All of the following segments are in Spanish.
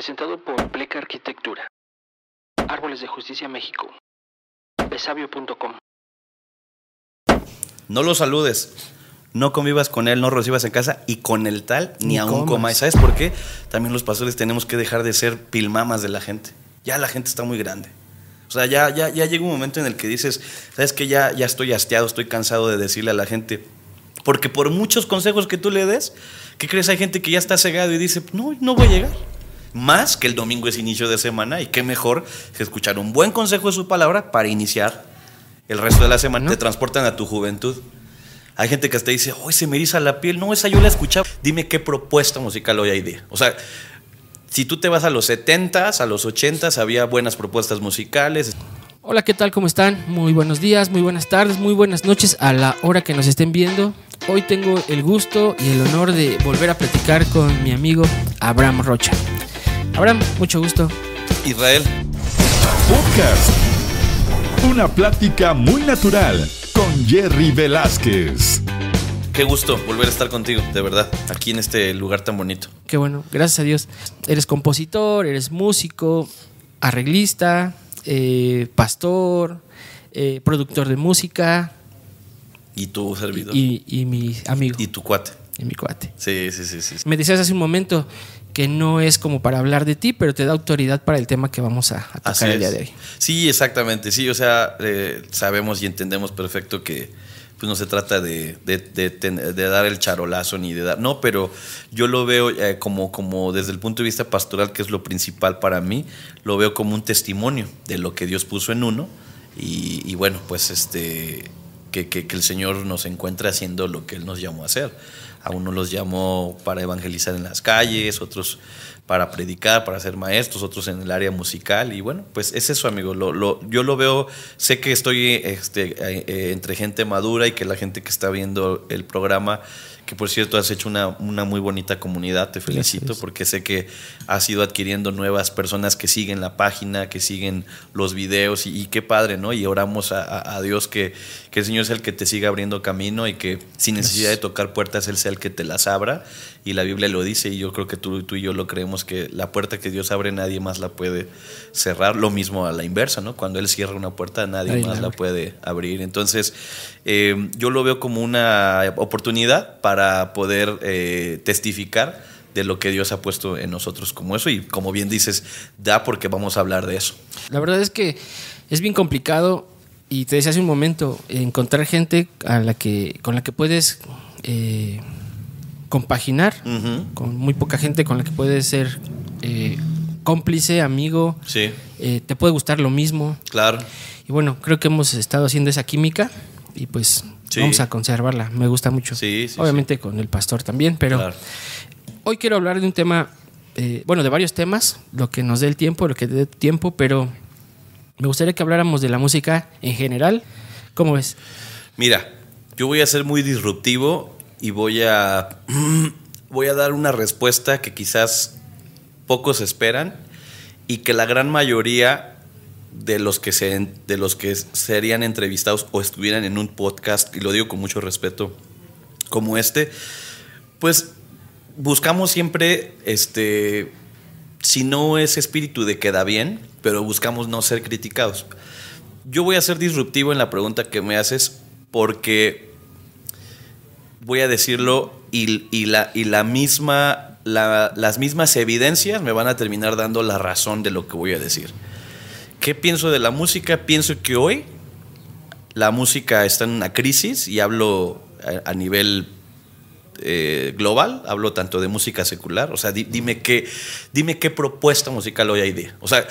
Presentado por Pleca Arquitectura. Árboles de Justicia México. Besabio.com. No lo saludes. No convivas con él, no recibas en casa y con el tal ni, Ni aún comas. comáis. ¿Sabes por qué? También los pastores tenemos que dejar de ser pilmamas de la gente. Ya la gente está muy grande. O sea, ya, ya, ya llega un momento en el que dices, ¿sabes qué? Ya, ya estoy hastiado, estoy cansado de decirle a la gente. Porque por muchos consejos que tú le des, ¿qué crees? Hay gente que ya está cegado y dice, no, no voy a llegar. Más que el domingo es inicio de semana y qué mejor que escuchar un buen consejo de su palabra para iniciar el resto de la semana. ¿No? Te transportan a tu juventud. Hay gente que hasta dice, hoy se me eriza la piel. No, esa yo la escuchaba. Dime qué propuesta musical hoy hay día. O sea, si tú te vas a los 70s, a los 80s, había buenas propuestas musicales. Hola, ¿qué tal? ¿Cómo están? Muy buenos días, muy buenas tardes, muy buenas noches a la hora que nos estén viendo. Hoy tengo el gusto y el honor de volver a platicar con mi amigo Abraham Rocha. Abraham, mucho gusto. Israel, Podcast. Una plática muy natural con Jerry Velázquez. qué gusto volver a estar contigo, de verdad, aquí en este lugar tan bonito. Qué bueno, gracias a Dios. Eres compositor, eres músico, arreglista, eh, pastor, eh, productor de música Y tu servidor. Y, y, y mi amigo tu cuate. y mi cuate. Sí, sí, sí, sí. Me decías hace un momento que no es como para hablar de ti, pero te da autoridad para el tema que vamos a, a tocar el día de hoy. Sí, exactamente. Sí, o sea, eh, sabemos y entendemos perfecto que pues no se trata de, de- de de dar el charolazo ni de dar. No, pero yo lo veo eh, como, como desde el punto de vista pastoral, que es lo principal para mí, lo veo como un testimonio de lo que Dios puso en uno. Y, y bueno, pues este. Que, que- que el Señor nos encuentre haciendo lo que Él nos llamó a hacer. A uno los llamó para evangelizar en las calles, otros para predicar, para ser maestros, otros en el área musical. Y bueno, pues es eso, amigo. Lo, lo- yo lo veo, sé que estoy este, eh, eh, entre gente madura y que la gente que está viendo el programa, que por cierto has hecho una, una muy bonita comunidad, te felicito Gracias. porque sé que has ido adquiriendo nuevas personas que siguen la página, que siguen los videos y, y qué padre, ¿no? Y oramos a, a- a Dios que, que el Señor sea el que te siga abriendo camino y que sin necesidad de tocar puertas, Él sea el que te las abra. Y la Biblia lo dice y yo creo que tú, tú y yo lo creemos que la puerta que Dios abre nadie más la puede cerrar. Lo mismo a la inversa, ¿no? Cuando Él cierra una puerta nadie más la puede abrir. Entonces, eh, yo lo veo como una oportunidad para poder eh, testificar de lo que Dios ha puesto en nosotros como eso. Y como bien dices, da porque vamos a hablar de eso. La verdad es que es bien complicado y te decía hace un momento encontrar gente a la que con la que puedes eh, compaginar con muy poca gente con la que puedes ser eh, cómplice, amigo, Sí, eh, te puede gustar lo mismo claro. y bueno creo que hemos estado haciendo esa química y pues Sí. vamos a conservarla. Me gusta mucho. Sí, sí, Obviamente con el pastor también, pero Claro. hoy quiero hablar de un tema, eh, bueno, de varios temas, lo que nos dé el tiempo, lo que dé tiempo, pero me gustaría que habláramos de la música en general. ¿Cómo ves? Mira, yo voy a ser muy disruptivo y voy a voy a dar una respuesta que quizás pocos esperan y que la gran mayoría de los que se, de los que serían entrevistados o estuvieran en un podcast y lo digo con mucho respeto como este, pues buscamos siempre este si no es espíritu de queda bien, pero buscamos no ser criticados. Yo voy a ser disruptivo en la pregunta que me haces porque voy a decirlo y, la, misma, la- las mismas evidencias me van a terminar dando la razón de lo que voy a decir. ¿Qué pienso de la música? Pienso que hoy la música está en una crisis y hablo a, nivel eh, global, hablo tanto de música secular, o sea, di- dime, qué, dime qué propuesta musical hoy hay día. O sea,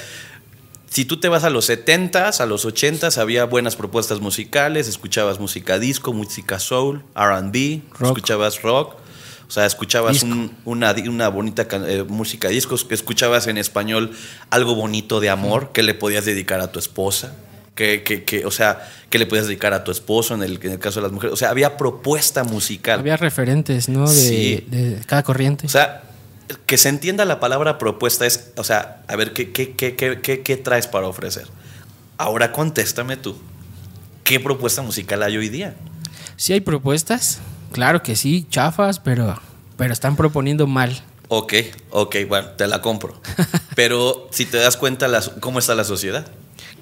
si tú te vas a los 70s, a los 80s, había buenas propuestas musicales, escuchabas música disco, música soul, RB, Rock. escuchabas rock, o sea, escuchabas un- una, una bonita eh, música disco, escuchabas en español algo bonito de amor que le podías dedicar a tu esposa. Que, que, que, o sea, que le podías dedicar a tu esposo en el, en el caso de las mujeres. O sea, había propuesta musical. Había referentes, ¿no? De, Sí. de cada corriente. O sea, que se entienda la palabra propuesta es, o sea, a ver, ¿qué, qué, qué, qué, qué, traes para ofrecer? Ahora contéstame tú. ¿Qué propuesta musical hay hoy día? sí hay propuestas, claro que sí, chafas, pero, pero están proponiendo mal. Ok, ok, bueno, te la compro. Pero si te das cuenta las- cómo está la sociedad.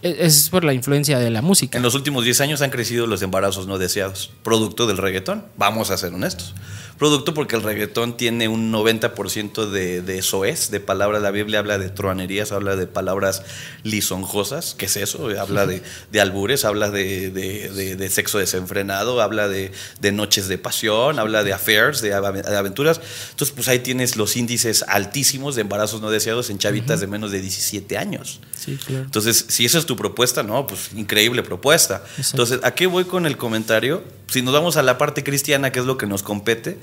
E- Es por la influencia de la música. En los últimos 10 años han crecido los embarazos no deseados, producto del reggaetón. Vamos a ser honestos. Producto porque el reggaetón tiene un 90% de, de soez, de palabras. La Biblia habla de truanerías, habla de palabras lisonjosas. ¿Qué es eso? Habla de, de albures, habla de, de- sexo desenfrenado, habla de, de noches de pasión, habla de affairs, de, ave- de aventuras. Entonces, pues ahí tienes los índices altísimos de embarazos no deseados en chavitas de menos de 17 años. Sí, claro. Entonces, si esa es tu propuesta, no, pues increíble propuesta. Exacto. Entonces, ¿a qué voy con el comentario? Si nos vamos a la parte cristiana, que es lo que nos compete,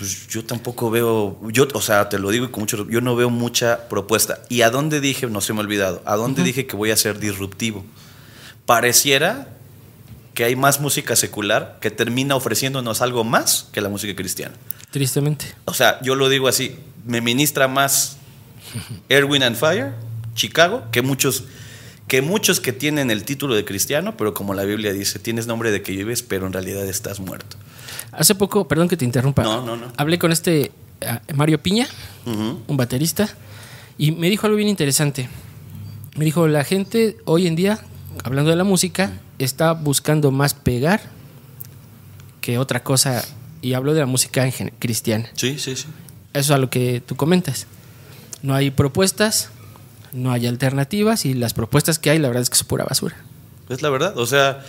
pues yo tampoco veo, yo, o sea, te lo digo y con mucho, yo no veo mucha propuesta. ¿Y a dónde dije, no se me ha olvidado, a dónde dije que voy a ser disruptivo? Pareciera que hay más música secular que termina ofreciéndonos algo más que la música cristiana. Tristemente. O sea, yo lo digo así, me ministra más Erwin and Fire, Chicago, que muchos que muchos que tienen el título de cristiano, pero como la Biblia dice, tienes nombre de que vives, pero en realidad estás muerto. Hace poco, perdón que te interrumpa. No, no, no. Hablé con este ah, Mario Piña, Ujú. un baterista, y me dijo algo bien interesante. Me dijo, la gente hoy en día, hablando de la música, está buscando más pegar que otra cosa. Y hablo de la música cristiana. Sí, sí, sí. Eso es a lo que tú comentas. No hay propuestas, no hay alternativas y las propuestas que hay, la verdad es que es pura basura. Es la verdad. O sea,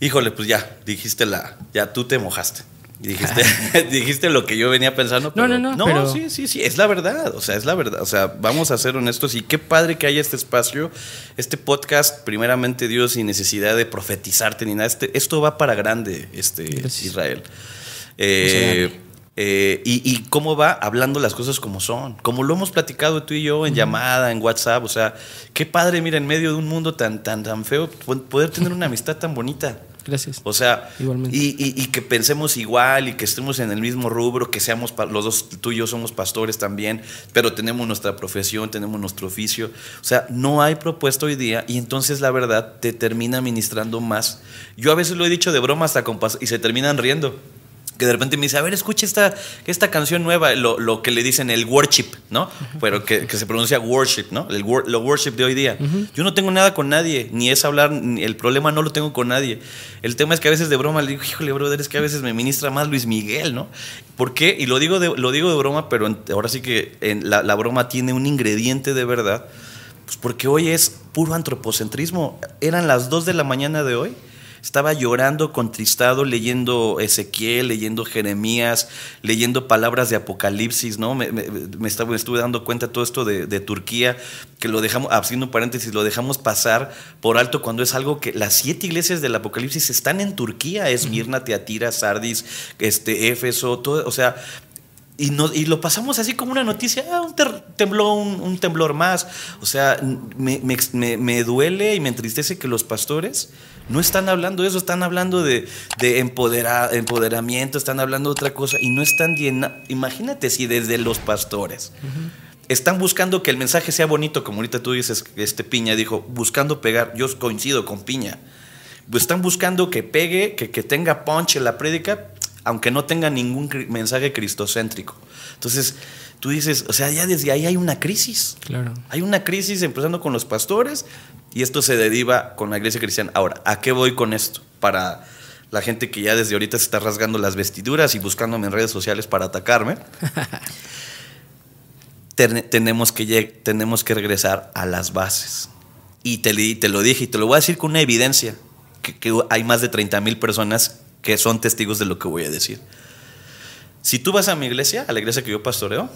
híjole, pues ya, dijiste la, ya tú te mojaste. Dijiste, dijiste lo que yo venía pensando. No, no, no, No, pero- sí, sí, sí, es la verdad. O sea, es la verdad. O sea, vamos a ser honestos. Y qué padre que haya este espacio, este podcast, primeramente Dios, sin necesidad de profetizarte ni nada. Este, esto va para grande, este, Gracias. Israel. Eh, eh, y, y cómo va hablando las cosas como son, como lo hemos platicado tú y yo en llamada, en WhatsApp, o sea, qué padre, mira, en medio de un mundo tan, tan, tan feo, po- poder tener una amistad tan bonita. Gracias. O sea, Igualmente. Y, y- y que pensemos igual y que estemos en el mismo rubro, que seamos, los dos, tú y yo somos pastores también, pero tenemos nuestra profesión, tenemos nuestro oficio. O sea, no hay propuesta hoy día y entonces la verdad te termina ministrando más. Yo a veces lo he dicho de broma hasta con y se terminan riendo. Que de repente me dice, a ver, escucha esta, esta canción nueva, lo, lo que le dicen el worship, ¿no? Pero que, que se pronuncia worship, ¿no? El wor- lo worship de hoy día. Yo no tengo nada con nadie, ni es hablar, ni el problema no lo tengo con nadie. El tema es que a veces de broma le digo, híjole, brother, es que a veces me ministra más Luis Miguel, ¿no? ¿Por qué? Y lo digo de, lo digo de broma, pero en- ahora sí que en la, la broma tiene un ingrediente de verdad. Pues porque hoy es puro antropocentrismo. Eran las 2 de la mañana de hoy. Estaba llorando, contristado, leyendo Ezequiel, leyendo Jeremías, leyendo palabras de Apocalipsis, ¿no? Me, me- me estaba, me estuve dando cuenta todo esto de, de Turquía, que lo dejamos, haciendo un paréntesis, lo dejamos pasar por alto cuando es algo que las siete iglesias del Apocalipsis están en Turquía, Esmirna, Teatira, Sardis, este, Éfeso, todo, o sea, y, no, y lo pasamos así como una noticia, ah, un ter- tembló un, un temblor más. O sea, me, me, me- me duele y me entristece que los pastores no están hablando de eso, están hablando de, de empodera- empoderamiento, están hablando de otra cosa y no están llenando. Imagínate si desde los pastores están buscando que el mensaje sea bonito, como ahorita tú dices, este Piña dijo, buscando pegar, yo coincido con Piña. Están buscando que pegue, que, que tenga punch en la prédica, aunque no tenga ningún mensaje cristocéntrico. Entonces, tú dices, o sea, ya desde ahí hay una crisis. Claro. Hay una crisis empezando con los pastores y esto se deriva con la iglesia cristiana. Ahora, ¿a qué voy con esto? Para la gente que ya desde ahorita se está rasgando las vestiduras y buscándome en redes sociales para atacarme. Ten- tenemos, que, tenemos que regresar a las bases. Y te, lo dije y te lo voy a decir con una evidencia, que, que hay más de 30 mil personas que son testigos de lo que voy a decir. Si tú vas a mi iglesia, a la iglesia que yo pastoreo,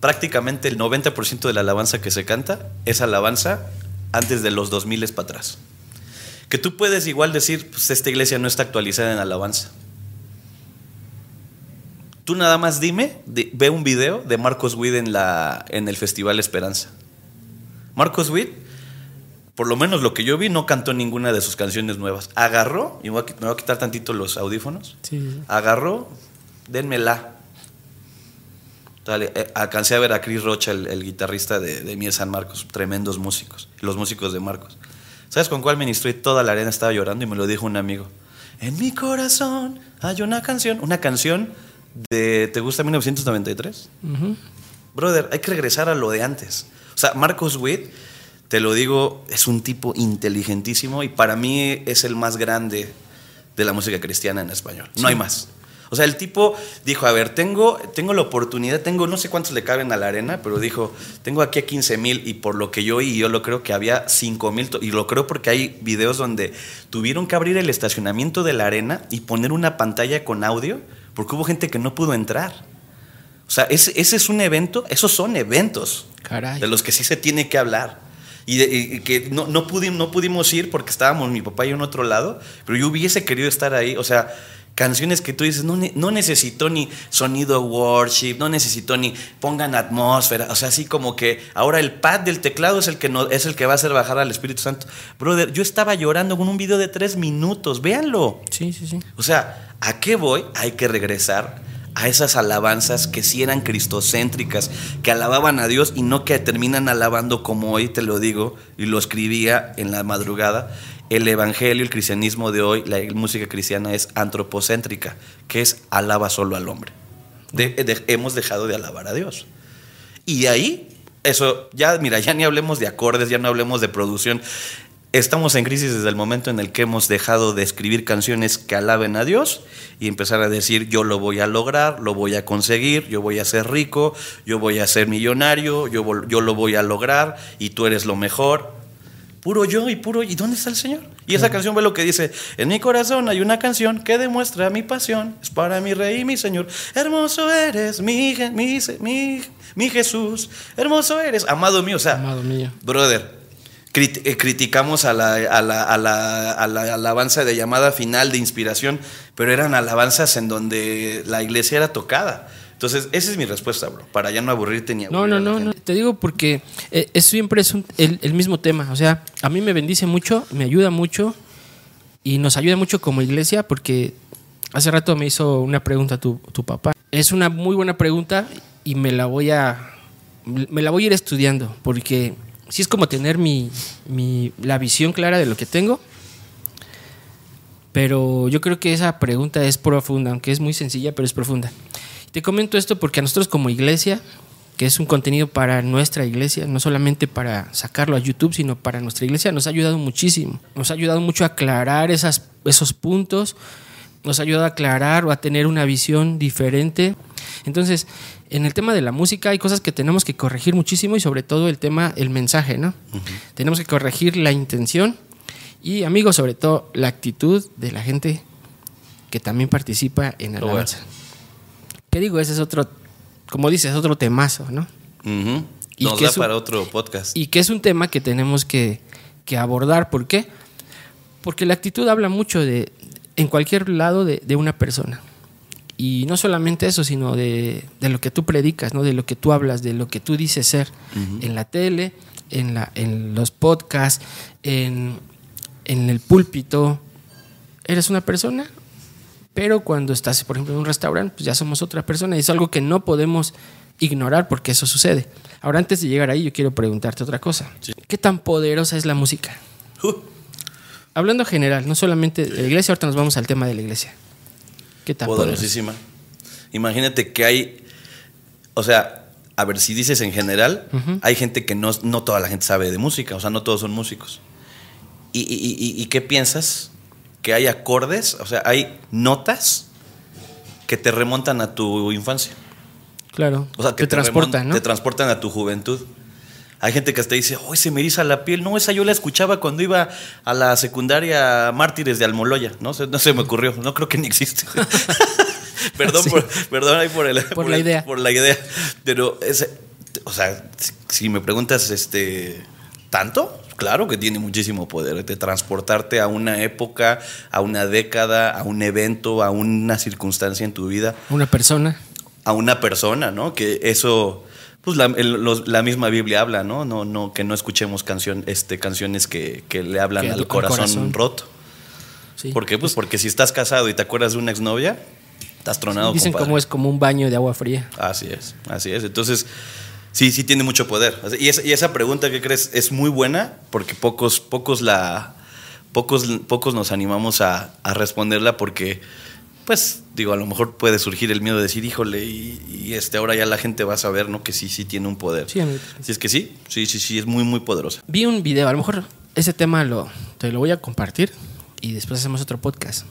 prácticamente el 90% de la alabanza que se canta es alabanza antes de los 2000 para atrás. Que tú puedes igual decir, pues esta iglesia no está actualizada en alabanza. Tú nada más dime, di- ve un video de Marcos Witt en, la, en el Festival Esperanza. Marcos Witt, por lo menos lo que yo vi, no cantó ninguna de sus canciones nuevas. Agarró, y me voy a qui- me voy a quitar tantito los audífonos, Sí, agarró, denmela. Dale, eh, alcancé a ver a Chris Rocha, el, el guitarrista de, de Miel San Marcos, tremendos músicos, los músicos de Marcos. ¿Sabes con cuál ministré? Toda la arena estaba llorando y me lo dijo un amigo. En mi corazón hay una canción, una canción de ¿Te gusta 1993? Ujú. Brother, hay que regresar a lo de antes. O sea, Marcos Witt, te lo digo, es un tipo inteligentísimo y para mí es el más grande de la música cristiana en español. No hay más. O sea, el tipo dijo, a ver, tengo, tengo la oportunidad, tengo no sé cuántos le caben a la arena, pero dijo, tengo aquí a 15 mil y por lo que yo oí, yo lo creo que había 5 mil, y lo creo porque hay videos donde tuvieron que abrir el estacionamiento de la arena y poner una pantalla con audio porque hubo gente que no pudo entrar. O sea, ese, ese es un evento, esos son eventos Caray. de los que sí se tiene que hablar. Y, de- y que no, no, pudi- no pudimos ir porque estábamos mi papá y yo en otro lado, pero yo hubiese querido estar ahí. O sea, canciones que tú dices, no, no necesito ni sonido worship, no necesito ni pongan atmósfera. O sea, así como que ahora el pad del teclado es el que, no, es el que va a hacer bajar al Espíritu Santo. Brother, yo estaba llorando con un video de tres minutos, véanlo. Sí, sí, sí. O sea, ¿a qué voy? Hay que regresar a esas alabanzas que sí eran cristocéntricas, que alababan a Dios y no que terminan alabando como hoy te lo digo y lo escribía en la madrugada. El evangelio, el cristianismo de hoy, la música cristiana es antropocéntrica, que es alaba solo al hombre. Hemos dejado de alabar a Dios. Y ahí, eso, ya, mira, ya ni hablemos de acordes, ya no hablemos de producción. Estamos en crisis desde el momento en el que hemos dejado de escribir canciones que alaben a Dios y empezar a decir yo lo voy a lograr, lo voy a conseguir, yo voy a ser rico, yo voy a ser millonario, yo, yo lo voy a lograr y tú eres lo mejor. Puro yo y puro ¿y dónde está el Señor? Y esa canción ve lo que dice, en mi corazón hay una canción que demuestra mi pasión, es para mi rey y mi Señor. Hermoso eres, mi, mi, mi, mi Jesús, hermoso eres, amado mío, o sea, Amado mío. Brother, crit- eh, criticamos a la, a, la, a, la, a la alabanza de llamada final de inspiración, pero eran alabanzas en donde la iglesia era tocada. Entonces, esa es mi respuesta, bro, para ya no aburrirte ni No, aburrir no, no, no. gente. Te digo porque eh, es, siempre es un- el, el mismo tema. O sea, a mí me bendice mucho, me ayuda mucho y nos ayuda mucho como iglesia porque hace rato me hizo una pregunta tu, tu papá. Es una muy buena pregunta y me la voy a me la voy a ir estudiando porque si es como tener mi, mi- la visión clara de lo que tengo. Pero yo creo que esa pregunta es profunda, aunque es muy sencilla, pero es profunda. Te comento esto porque a nosotros como iglesia, que es un contenido para nuestra iglesia, no solamente para sacarlo a YouTube, sino para nuestra iglesia, nos ha ayudado muchísimo. Nos ha ayudado mucho a aclarar esos puntos, nos ha ayudado a aclarar o a tener una visión diferente. Entonces, en el tema de la música hay cosas que tenemos que corregir muchísimo y sobre todo el tema, el mensaje, ¿no? Tenemos que corregir la intención y, amigos, sobre todo la actitud de la gente que también participa en alabanza. ¿Qué digo? Ese es otro, como dices, otro temazo, ¿no? Ujú. Y Nos que da es un- para otro podcast. Y que es un tema que tenemos que, que abordar. ¿Por qué? Porque la actitud habla mucho de, en cualquier lado de, de una persona. Y no solamente eso, sino de, de lo que tú predicas, ¿no? de lo que tú hablas, de lo que tú dices ser en la tele, en, la, en los podcasts, en, en el púlpito. Eres una persona, pero cuando estás, por ejemplo, en un restaurante, pues ya somos otra persona y es algo que no podemos ignorar porque eso sucede. Ahora, antes de llegar ahí, yo quiero preguntarte otra cosa. ¿Qué tan poderosa es la música? Uh, Hablando general, no solamente de la iglesia, ahorita nos vamos al tema de la iglesia. ¿Qué tan poderosísima. Imagínate que hay, o sea, a ver, si dices en general, hay gente que no, no toda la gente sabe de música, o sea, no todos son músicos. ¿Y, y- y- y qué piensas? Que hay acordes, o sea, hay notas que te remontan a tu infancia. Claro, O sea, que te, transportan, ¿no? Te transportan a tu juventud. Hay gente que hasta dice, hoy se me eriza la piel. No, esa yo la escuchaba cuando iba a la secundaria Mártires de Almoloya. No, se- no se me ocurrió. No creo que ni existe. perdón, Sí. por, perdón ahí por, el, Por la el- idea. Por la idea. Pero, ese, o sea, si- si me preguntas, este, ¿tanto? Claro que tiene muchísimo poder de transportarte a una época, a una década, a un evento, a una circunstancia en tu vida Una persona. a una persona, ¿no? Que eso, pues la, el- los- la misma Biblia habla, ¿no? No, no, que no escuchemos canción, este, canciones que, que le hablan Que al corazón, corazón. roto. Sí. ¿Por qué? Pues porque si estás casado y te acuerdas de una exnovia, estás tronado. Dicen compadre. como es como un baño de agua fría. Así es, así es. Entonces, sí, sí tiene mucho poder. Y esa, y esa pregunta que crees es muy buena porque pocos, pocos la, pocos, pocos nos animamos a, a responderla porque pues digo, a lo mejor puede surgir el miedo de decir, híjole, y, y, este ahora ya la gente va a saber, ¿no? Que sí, sí tiene un poder. Sí. Si es que sí, sí, sí, sí, es muy, muy poderosa. Vi un video, a lo mejor ese tema lo, te lo voy a compartir y después hacemos otro podcast.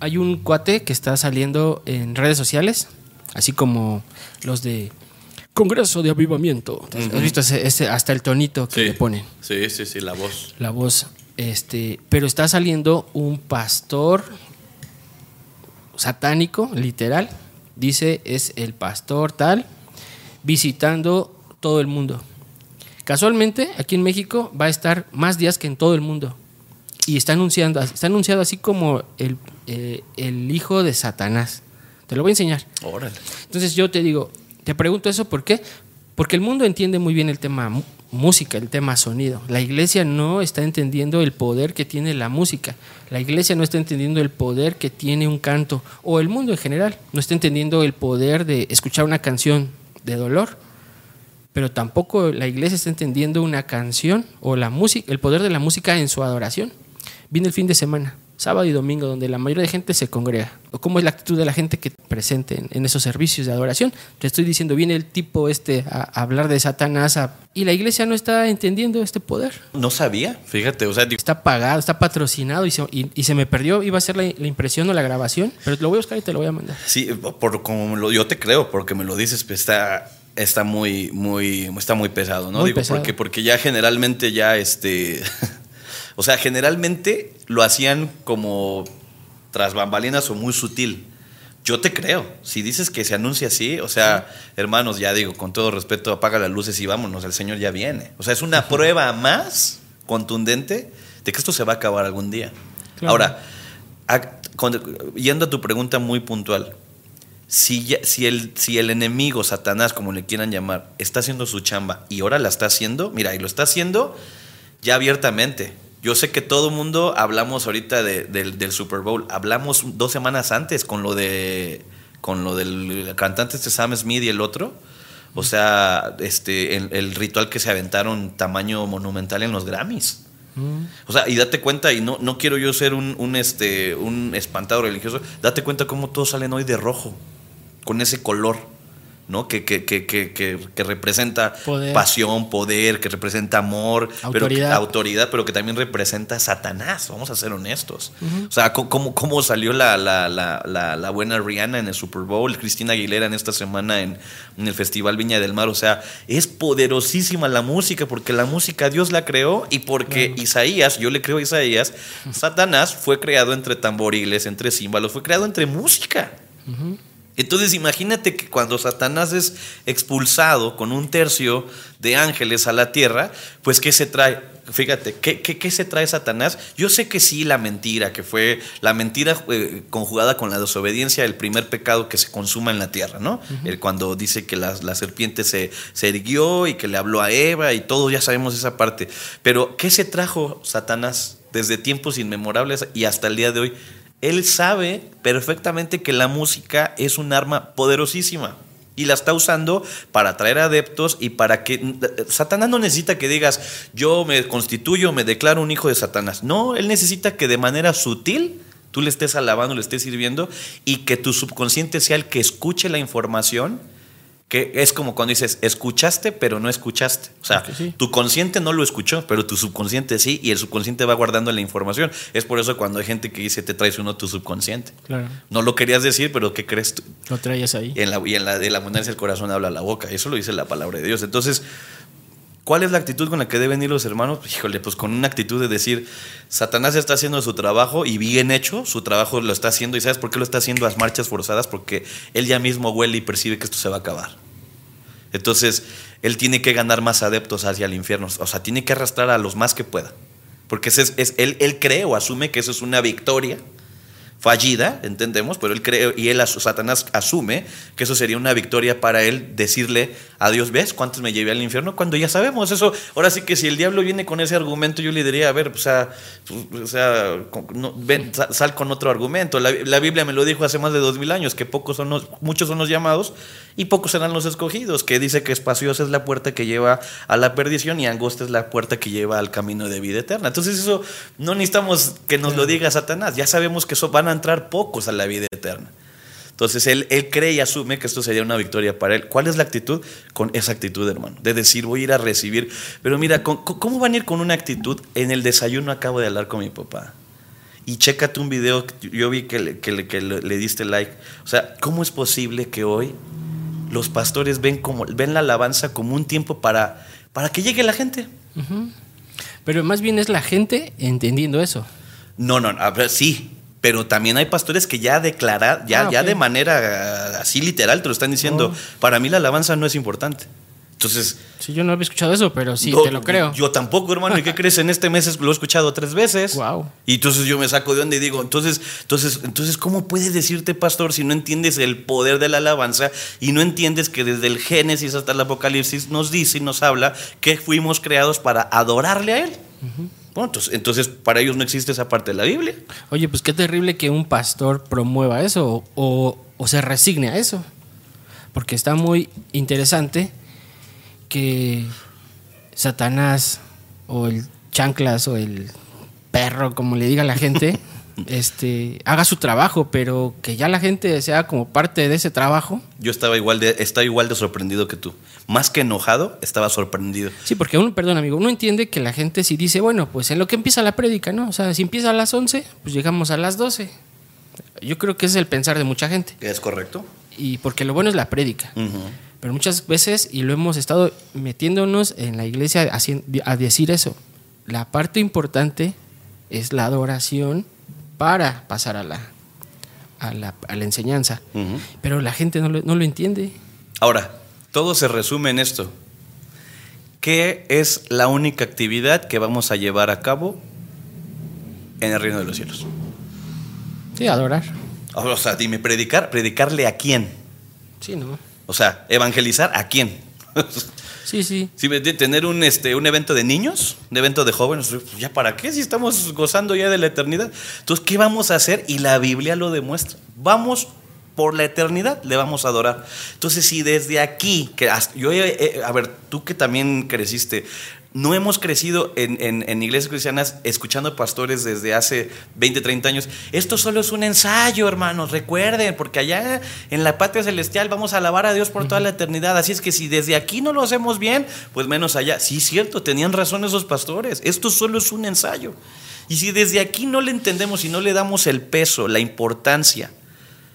Hay un cuate que está saliendo en redes sociales, así como los de Congreso de Avivamiento. ¿Has visto ese, ese- hasta el tonito que le ponen? Sí, sí, sí, la voz. la voz. Este, pero está saliendo un pastor satánico, literal. Dice, es el pastor tal, visitando todo el mundo. Casualmente, aquí en México va a estar más días que en todo el mundo. Y está anunciando, está anunciado así como el, eh, el hijo de Satanás. Te lo voy a enseñar. Órale. Entonces yo te digo, te pregunto eso, ¿por qué? Porque el mundo entiende muy bien el tema música, el tema sonido. La iglesia no está entendiendo el poder que tiene la música. La iglesia no está entendiendo el poder que tiene un canto. O el mundo en general no está entendiendo el poder de escuchar una canción de dolor. Pero tampoco la iglesia está entendiendo una canción o la música, el poder de la música en su adoración. Viene el fin de semana, sábado y domingo, donde la mayoría de gente se congrega. ¿O cómo es la actitud de la gente que presente en, en esos servicios de adoración? Te estoy diciendo, viene el tipo este a, a hablar de Satanás a- y la iglesia no está entendiendo este poder. No sabía, fíjate, o sea, digo, Está pagado, está patrocinado y se, y- y se me perdió. Iba a ser la, la impresión o la grabación, pero lo voy a buscar y te lo voy a mandar. sí, por como lo, yo te creo, porque me lo dices, pues está, está muy, muy, está muy pesado, ¿no? Muy digo, pesado. porque, porque ya generalmente ya este, o sea, generalmente lo hacían como tras bambalinas o muy sutil. Yo te creo. Si dices que se anuncia así, o sea, hermanos, ya digo, con todo respeto, apaga las luces y vámonos, el Señor ya viene. O sea, es una prueba más contundente de que esto se va a acabar algún día. Claro. Ahora, a- yendo a tu pregunta muy puntual, si, ya- si, el, si el enemigo, Satanás, como le quieran llamar, está haciendo su chamba y ahora la está haciendo, mira, y lo está haciendo ya abiertamente. Yo sé que todo el mundo hablamos ahorita de- del, del Super Bowl, hablamos dos semanas antes con lo de con lo del cantante este Sam Smith y el otro. O sea, este, el, el ritual que se aventaron tamaño monumental en los Grammys. O sea, y date cuenta, y no, no quiero yo ser un, un, este, un espantado religioso, date cuenta cómo todos salen hoy de rojo, con ese color, ¿no? Que, que, que, que, representa Poder. pasión, poder, que representa amor, Pero que, Autoridad. autoridad, pero que también representa Satanás, vamos a ser honestos. O sea, ¿cómo, cómo salió la, la, la, la, buena Rihanna en el Super Bowl, Cristina Aguilera en esta semana en, en el Festival Viña del Mar? O sea, es poderosísima la música, porque la música Dios la creó y porque Isaías, yo le creo a Isaías, Satanás fue creado entre tamboriles, entre címbalos, fue creado entre música. Entonces imagínate que cuando Satanás es expulsado con un tercio de ángeles a la tierra, pues ¿qué se trae? Fíjate, ¿qué, qué, qué se trae Satanás? Yo sé que sí, la mentira, que fue la mentira eh, conjugada con la desobediencia, el primer pecado que se consuma en la tierra, ¿no? El cuando dice que la, la serpiente se, se erguió y que le habló a Eva y todo, ya sabemos esa parte. Pero ¿qué se trajo Satanás desde tiempos inmemorables y hasta el día de hoy? Él sabe perfectamente que la música es un arma poderosísima y la está usando para atraer adeptos y para que Satanás no necesita que digas yo me constituyo, me declaro un hijo de Satanás. No, él necesita que de manera sutil tú le estés alabando, le estés sirviendo y que tu subconsciente sea el que escuche la información que es como cuando dices, escuchaste, pero no escuchaste. O sea, sí. tu consciente no lo escuchó, pero tu subconsciente sí, y el subconsciente va guardando la información. Es por eso cuando hay gente que dice, te traes uno tu subconsciente. Claro, No lo querías decir, pero ¿qué crees tú? lo traías ahí. Y en la, y en la de la abundancia del corazón habla la boca. Eso lo dice la palabra de Dios. Entonces, ¿cuál es la actitud con la que deben ir los hermanos? Híjole, pues con una actitud de decir, Satanás está haciendo su trabajo y bien hecho, su trabajo lo está haciendo. ¿Y sabes por qué lo está haciendo a marchas forzadas? Porque él ya mismo huele y percibe que esto se va a acabar. Entonces, él tiene que ganar más adeptos hacia el infierno. O sea, tiene que arrastrar a los más que pueda. Porque es- él, él cree o asume que eso es una victoria fallida, entendemos, pero él cree y él, Satanás, asume que eso sería una victoria para él decirle a Dios, ¿ves cuántos me llevé al infierno? Cuando ya sabemos eso. Ahora sí que si el diablo viene con ese argumento, yo le diría, a ver, o sea, o sea no, ven, sa- sal con otro argumento. La, la Biblia me lo dijo hace más de dos mil años, que pocos son los, muchos son los llamados y pocos serán los escogidos, que dice que espaciosa es la puerta que lleva a la perdición y angosta es la puerta que lleva al camino de vida eterna. Entonces eso no necesitamos que nos lo diga Satanás, ya sabemos que eso van a entrar pocos a la vida eterna. Entonces él, él cree y asume que esto sería una victoria para él. ¿Cuál es la actitud? Con esa actitud, hermano, de decir voy a ir a recibir. Pero mira, ¿cómo van a ir con una actitud? En el desayuno acabo de hablar con mi papá. Y chécate un video, yo vi que, le, que le- que le- le diste like. O sea, ¿cómo es posible que hoy los pastores ven, como, ven la alabanza como un tiempo para, para que llegue la gente? Pero más bien es la gente entendiendo eso. No, no, a ver, sí. Pero también hay pastores que ya declaran, ya, Ah, ya ok. de manera ah, así literal te lo están diciendo. Para mí la alabanza no es importante. Entonces, Sí, yo no había escuchado eso, pero sí, no, te lo creo. Yo tampoco, hermano. ¿Y qué crees? En este mes lo he escuchado tres veces. Guau. Y entonces yo me saco de onda y digo, entonces, entonces, entonces, ¿cómo puedes decirte, pastor, si no entiendes el poder de la alabanza y no entiendes que desde el Génesis hasta el Apocalipsis nos dice y nos habla que fuimos creados para adorarle a Él? Bueno, entonces, entonces, para ellos no existe esa parte de la Biblia. Oye, pues qué terrible que un pastor promueva eso o, o se resigne a eso. Porque está muy interesante que Satanás o el chanclas o el perro, como le diga la gente, este, haga su trabajo, pero que ya la gente sea como parte de ese trabajo. Yo estaba igual de, estaba igual de sorprendido que tú. Más que enojado, estaba sorprendido. Sí, porque uno, perdón amigo, uno entiende que la gente si dice, bueno, pues en lo que empieza la prédica, ¿no? O sea, si empieza a las 11, pues llegamos a las 12. Yo creo que ese es el pensar de mucha gente. ¿Es correcto? Y porque lo bueno es la prédica. Pero muchas veces, y lo hemos estado metiéndonos en la iglesia a decir eso, la parte importante es la adoración para pasar a la, a la, a la enseñanza. Pero la gente no lo, no lo entiende. Ahora, todo se resume en esto. ¿Qué es la única actividad que vamos a llevar a cabo en el reino de los cielos? Sí, adorar. O sea, dime, predicar, predicarle a quién. Sí, ¿no? O sea, evangelizar a quién. Sí, sí. Si tener un, este, un evento de niños, un evento de jóvenes, pues, ¿ya para qué? Si estamos gozando ya de la eternidad. Entonces, ¿qué vamos a hacer? Y la Biblia lo demuestra. Vamos por la eternidad, le vamos a adorar. Entonces, si desde aquí, que yo, a ver, tú que también creciste, no hemos crecido en, en- en iglesias cristianas escuchando pastores desde hace 20, 30 años. Esto solo es un ensayo, hermanos, recuerden, porque allá en la patria celestial vamos a alabar a Dios por toda la eternidad. Así es que si desde aquí no lo hacemos bien, pues menos allá. Sí, cierto, tenían razón esos pastores. Esto solo es un ensayo. Y si desde aquí no le entendemos y no le damos el peso, la importancia.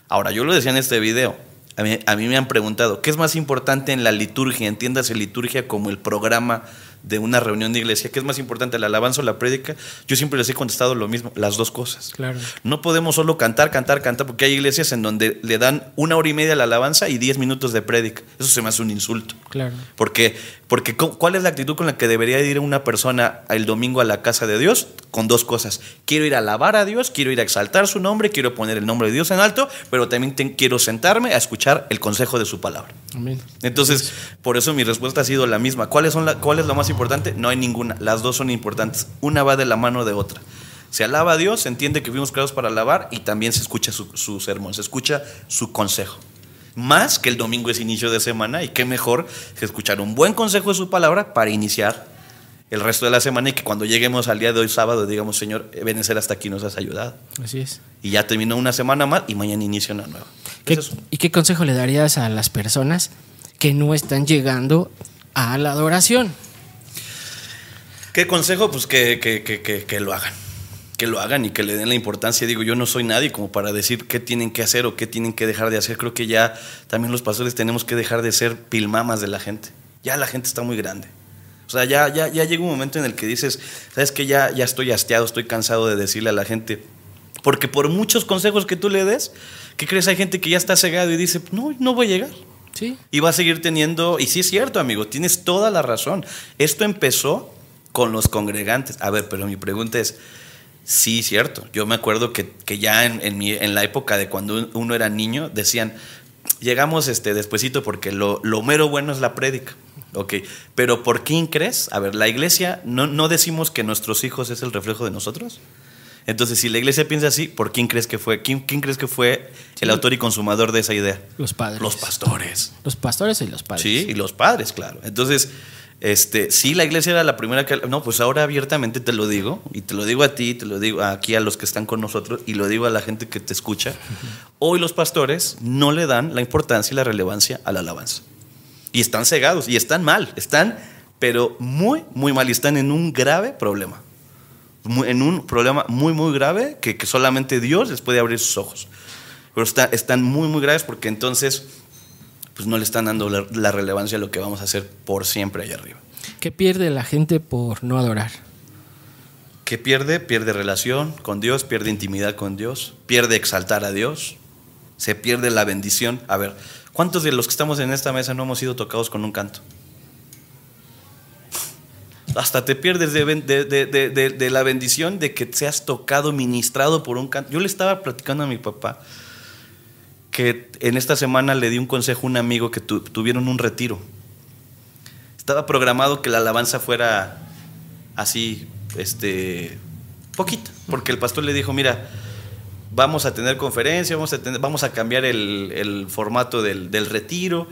Ahora, yo lo decía en este video. A mí, a mí me han preguntado, ¿qué es más importante en la liturgia? Entiéndase liturgia como el programa de una reunión de iglesia. ¿Qué es más importante, la alabanza o la prédica? Yo siempre les he contestado lo mismo, las dos cosas. Claro. No podemos solo cantar, cantar, cantar, porque hay iglesias en donde le dan una hora y media a la alabanza y diez minutos de prédica. Eso se me hace un insulto. Claro. Porque, porque cu- ¿cuál es la actitud con la que debería ir una persona el domingo a la casa de Dios? Con dos cosas. Quiero ir a alabar a Dios, quiero ir a exaltar su nombre, quiero poner el nombre de Dios en alto, pero también te- quiero sentarme a escuchar el consejo de su palabra. Amén. Entonces, por eso mi respuesta ha sido la misma. ¿Cuáles son la- ¿Cuál es lo más importante? No hay ninguna. Las dos son importantes. Una va de la mano de otra. Se alaba a Dios, se entiende que fuimos creados para alabar y también se escucha su, su sermón, se escucha su consejo. Más que el domingo es inicio de semana y qué mejor que escuchar un buen consejo de su palabra para iniciar el resto de la semana y que cuando lleguemos al día de hoy sábado digamos, Señor, Ebenezer hasta aquí nos has ayudado. Así es. Y ya terminó una semana más y mañana inicia una nueva. ¿Qué- Es eso. ¿Y qué consejo le darías a las personas que no están llegando a la adoración? ¿Qué consejo? Pues que, que, que, que, que lo hagan. Que lo hagan y que le den la importancia. Digo, yo no soy nadie como para decir qué tienen que hacer o qué tienen que dejar de hacer. Creo que ya también los pastores tenemos que dejar de ser pilmamas de la gente. Ya la gente está muy grande. O sea, ya, ya, ya llega un momento en el que dices, sabes que ya, ya estoy hastiado, estoy cansado de decirle a la gente. Porque por muchos consejos que tú le des, ¿qué crees? Hay gente que ya está cegado y dice, no, no voy a llegar. Sí. Y va a seguir teniendo, y sí es cierto, amigo, tienes toda la razón. Esto empezó con los congregantes. A ver, pero mi pregunta es, sí, cierto. Yo me acuerdo que, que ya en, en mi- en la época de cuando uno era niño, decían, llegamos este despuesito porque lo, lo mero bueno es la prédica. Ok, pero ¿por quién crees? A ver, la iglesia, ¿no, ¿no decimos que nuestros hijos es el reflejo de nosotros? Entonces, si la iglesia piensa así, ¿por quién crees que fue? ¿Quién, quién crees que fue el autor y consumador de esa idea? Los padres. Los pastores. Los pastores y los padres. Sí, y los padres, claro. Entonces, Este, sí, la iglesia era la primera que... No, pues ahora abiertamente te lo digo, y te lo digo a ti, te lo digo aquí a los que están con nosotros, y lo digo a la gente que te escucha. Hoy los pastores no le dan la importancia y la relevancia a la alabanza. Y están cegados, y están mal, están, pero muy, muy mal, y están en un grave problema. En un problema muy, muy grave que, que solamente Dios les puede abrir sus ojos. Pero está- están muy, muy graves porque entonces pues no le están dando la, la relevancia a lo que vamos a hacer por siempre allá arriba. ¿Qué pierde la gente por no adorar? ¿Qué pierde? Pierde relación con Dios, pierde intimidad con Dios, pierde exaltar a Dios, se pierde la bendición. A ver, ¿cuántos de los que estamos en esta mesa no hemos sido tocados con un canto? Hasta te pierdes de- de la bendición de que seas tocado, ministrado por un canto. Yo le estaba platicando a mi papá que en esta semana le di un consejo a un amigo que tu- tuvieron un retiro. Estaba programado que la alabanza fuera así, este, poquito, porque el pastor le dijo, mira, vamos a tener conferencia, vamos a, tener- vamos a cambiar el, el formato del, del retiro.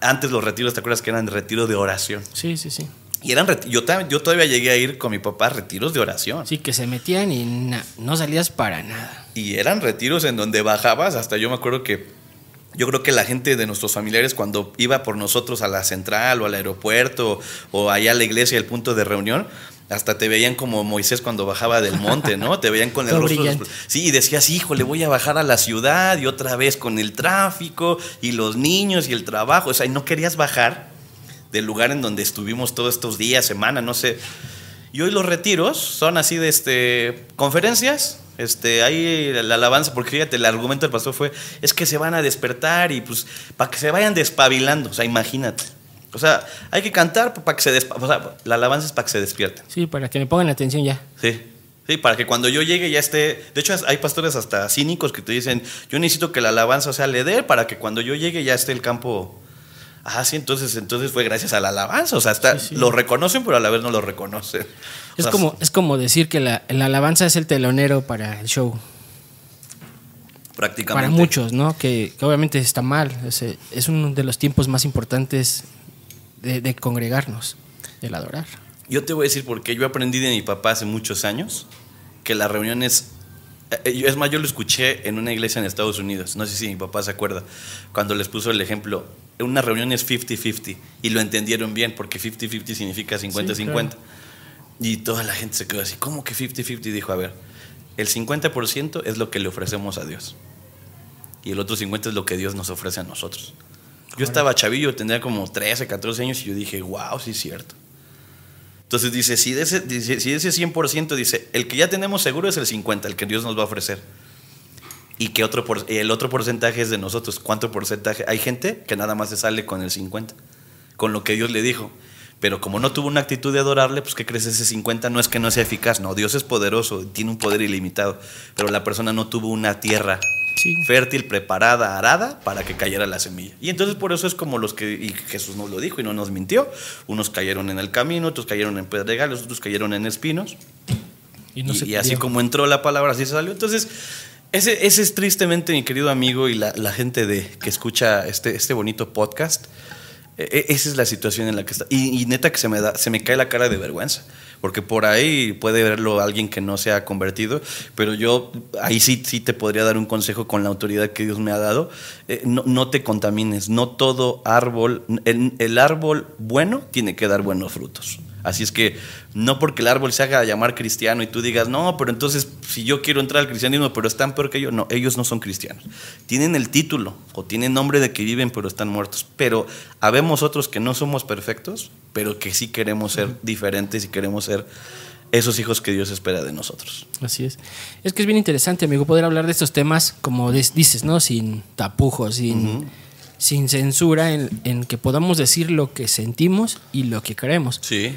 Antes los retiros, ¿te acuerdas que eran retiro de oración? Sí, sí, sí. Y eran yo, yo todavía llegué a ir con mi papá a retiros de oración. Sí, que se metían y no salías para nada. Y eran retiros en donde bajabas, hasta yo me acuerdo que yo creo que la gente de nuestros familiares cuando iba por nosotros a la central o al aeropuerto o allá a la iglesia, el punto de reunión, hasta te veían como Moisés cuando bajaba del monte, ¿no? Te veían con el Todo rostro. brillante. Sí, y decías, híjole, voy a bajar a la ciudad y otra vez con el tráfico y los niños y el trabajo. O sea, y no querías bajar del lugar en donde estuvimos todos estos días, semanas, no sé. Y hoy los retiros son así de este conferencias, este ahí la alabanza, porque fíjate, el argumento del pastor fue es que se van a despertar y pues para que se vayan despabilando, o sea, imagínate. O sea, hay que cantar para que se despa- o sea, la alabanza es para que se despierten. Sí, para que me pongan atención ya. Sí. Sí, para que cuando yo llegue ya esté. De hecho, hay pastores hasta cínicos que te dicen: Yo necesito que la alabanza sea leder para que cuando yo llegue ya esté el campo. Ah, sí, entonces, entonces fue gracias a la alabanza. O sea, Sí, sí. lo reconocen, pero a la vez no lo reconocen. O Es sea, como, es como decir que la, la alabanza es el telonero para el show. prácticamente. Para muchos, ¿no? Que, que obviamente está mal. Es, es uno de los tiempos más importantes de, de congregarnos, el adorar. Yo te voy a decir porque yo aprendí de mi papá hace muchos años que las reuniones. Eh, yo- Es más, yo lo escuché en una iglesia en Estados Unidos. No sé si mi papá se acuerda. Cuando les puso el ejemplo. Una reunión es 50-50. Y lo entendieron bien porque 50-50 significa 50-50. Y toda la gente se quedó así. ¿Cómo que 50-50? Dijo, a ver, el 50% es lo que le ofrecemos a Dios. Y el otro 50% es lo que Dios nos ofrece a nosotros. Yo estaba chavillo, tenía como 13, 14 años y yo dije, wow, sí es cierto. Entonces dice, si de ese, dice, si de ese 100% dice, el que ya tenemos seguro es el 50, el que Dios nos va a ofrecer. Y que otro el otro porcentaje es de nosotros. ¿Cuánto porcentaje? Hay gente que nada más se sale con el 50, con lo que Dios le dijo. Pero como no tuvo una actitud de adorarle, pues ¿qué crees? Ese 50 no es que no sea eficaz, no, Dios es poderoso, tiene un poder ilimitado, pero la persona no tuvo una tierra Sí. fértil, preparada, arada para que cayera la semilla. Y entonces por eso es como los que, y Jesús nos lo dijo y no nos mintió, unos cayeron en el camino, otros cayeron en pedregales, otros cayeron en espinos, Y, y, no se y así como entró la palabra, así salió. Entonces, ese, ese es tristemente, mi querido amigo, y la, la gente de, que escucha este, este bonito podcast, e- e- esa es la situación en la que está. Y, y neta que se me, da, se me cae la cara de vergüenza. Porque por ahí puede verlo alguien que no se ha convertido, pero yo ahí sí, sí te podría dar un consejo con la autoridad que Dios me ha dado. Eh, no, no te contamines, no todo árbol, el, el árbol bueno tiene que dar buenos frutos. Así es que no porque el árbol se haga llamar cristiano y tú digas, no, pero entonces si yo quiero entrar al cristianismo, pero están peor que yo, no, ellos no son cristianos. Tienen el título o tienen nombre de que viven, pero están muertos. Pero habemos otros que no somos perfectos, pero que sí queremos ser diferentes y queremos ser esos hijos que Dios espera de nosotros. Así es. Es que es bien interesante, amigo, poder hablar de estos temas, como dices, ¿no? Sin tapujos, sin, sin censura, en, en que podamos decir lo que sentimos y lo que creemos. Sí.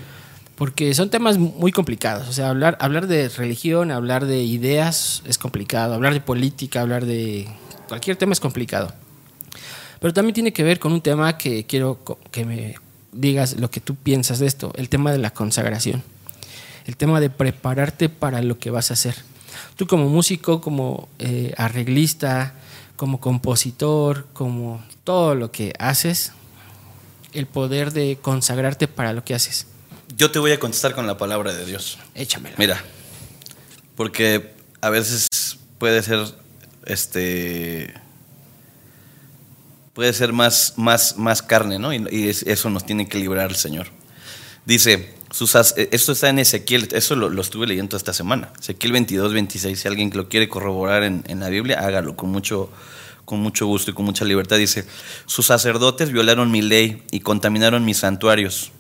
Porque son temas muy complicados. O sea, hablar, hablar de religión, hablar de ideas es complicado. Hablar de política, hablar de cualquier tema es complicado. Pero también tiene que ver con un tema que quiero que me digas lo que tú piensas de esto, el tema de la consagración. El tema de prepararte para lo que vas a hacer. Tú como músico, como eh, arreglista, como compositor, como todo lo que haces, el poder de consagrarte para lo que haces? Yo te voy a contestar con la palabra de Dios. Échamela. Mira, porque a veces puede ser, este, puede ser más, más, más carne, ¿no? Y, y es- eso nos tiene que librar el Señor. Dice, sus eh, esto está en Ezequiel, eso lo, lo estuve leyendo esta semana, Ezequiel 22, 26, si alguien lo quiere corroborar en, en la Biblia, hágalo con mucho, con mucho gusto y con mucha libertad. Dice, sus sacerdotes violaron mi ley y contaminaron mis santuarios.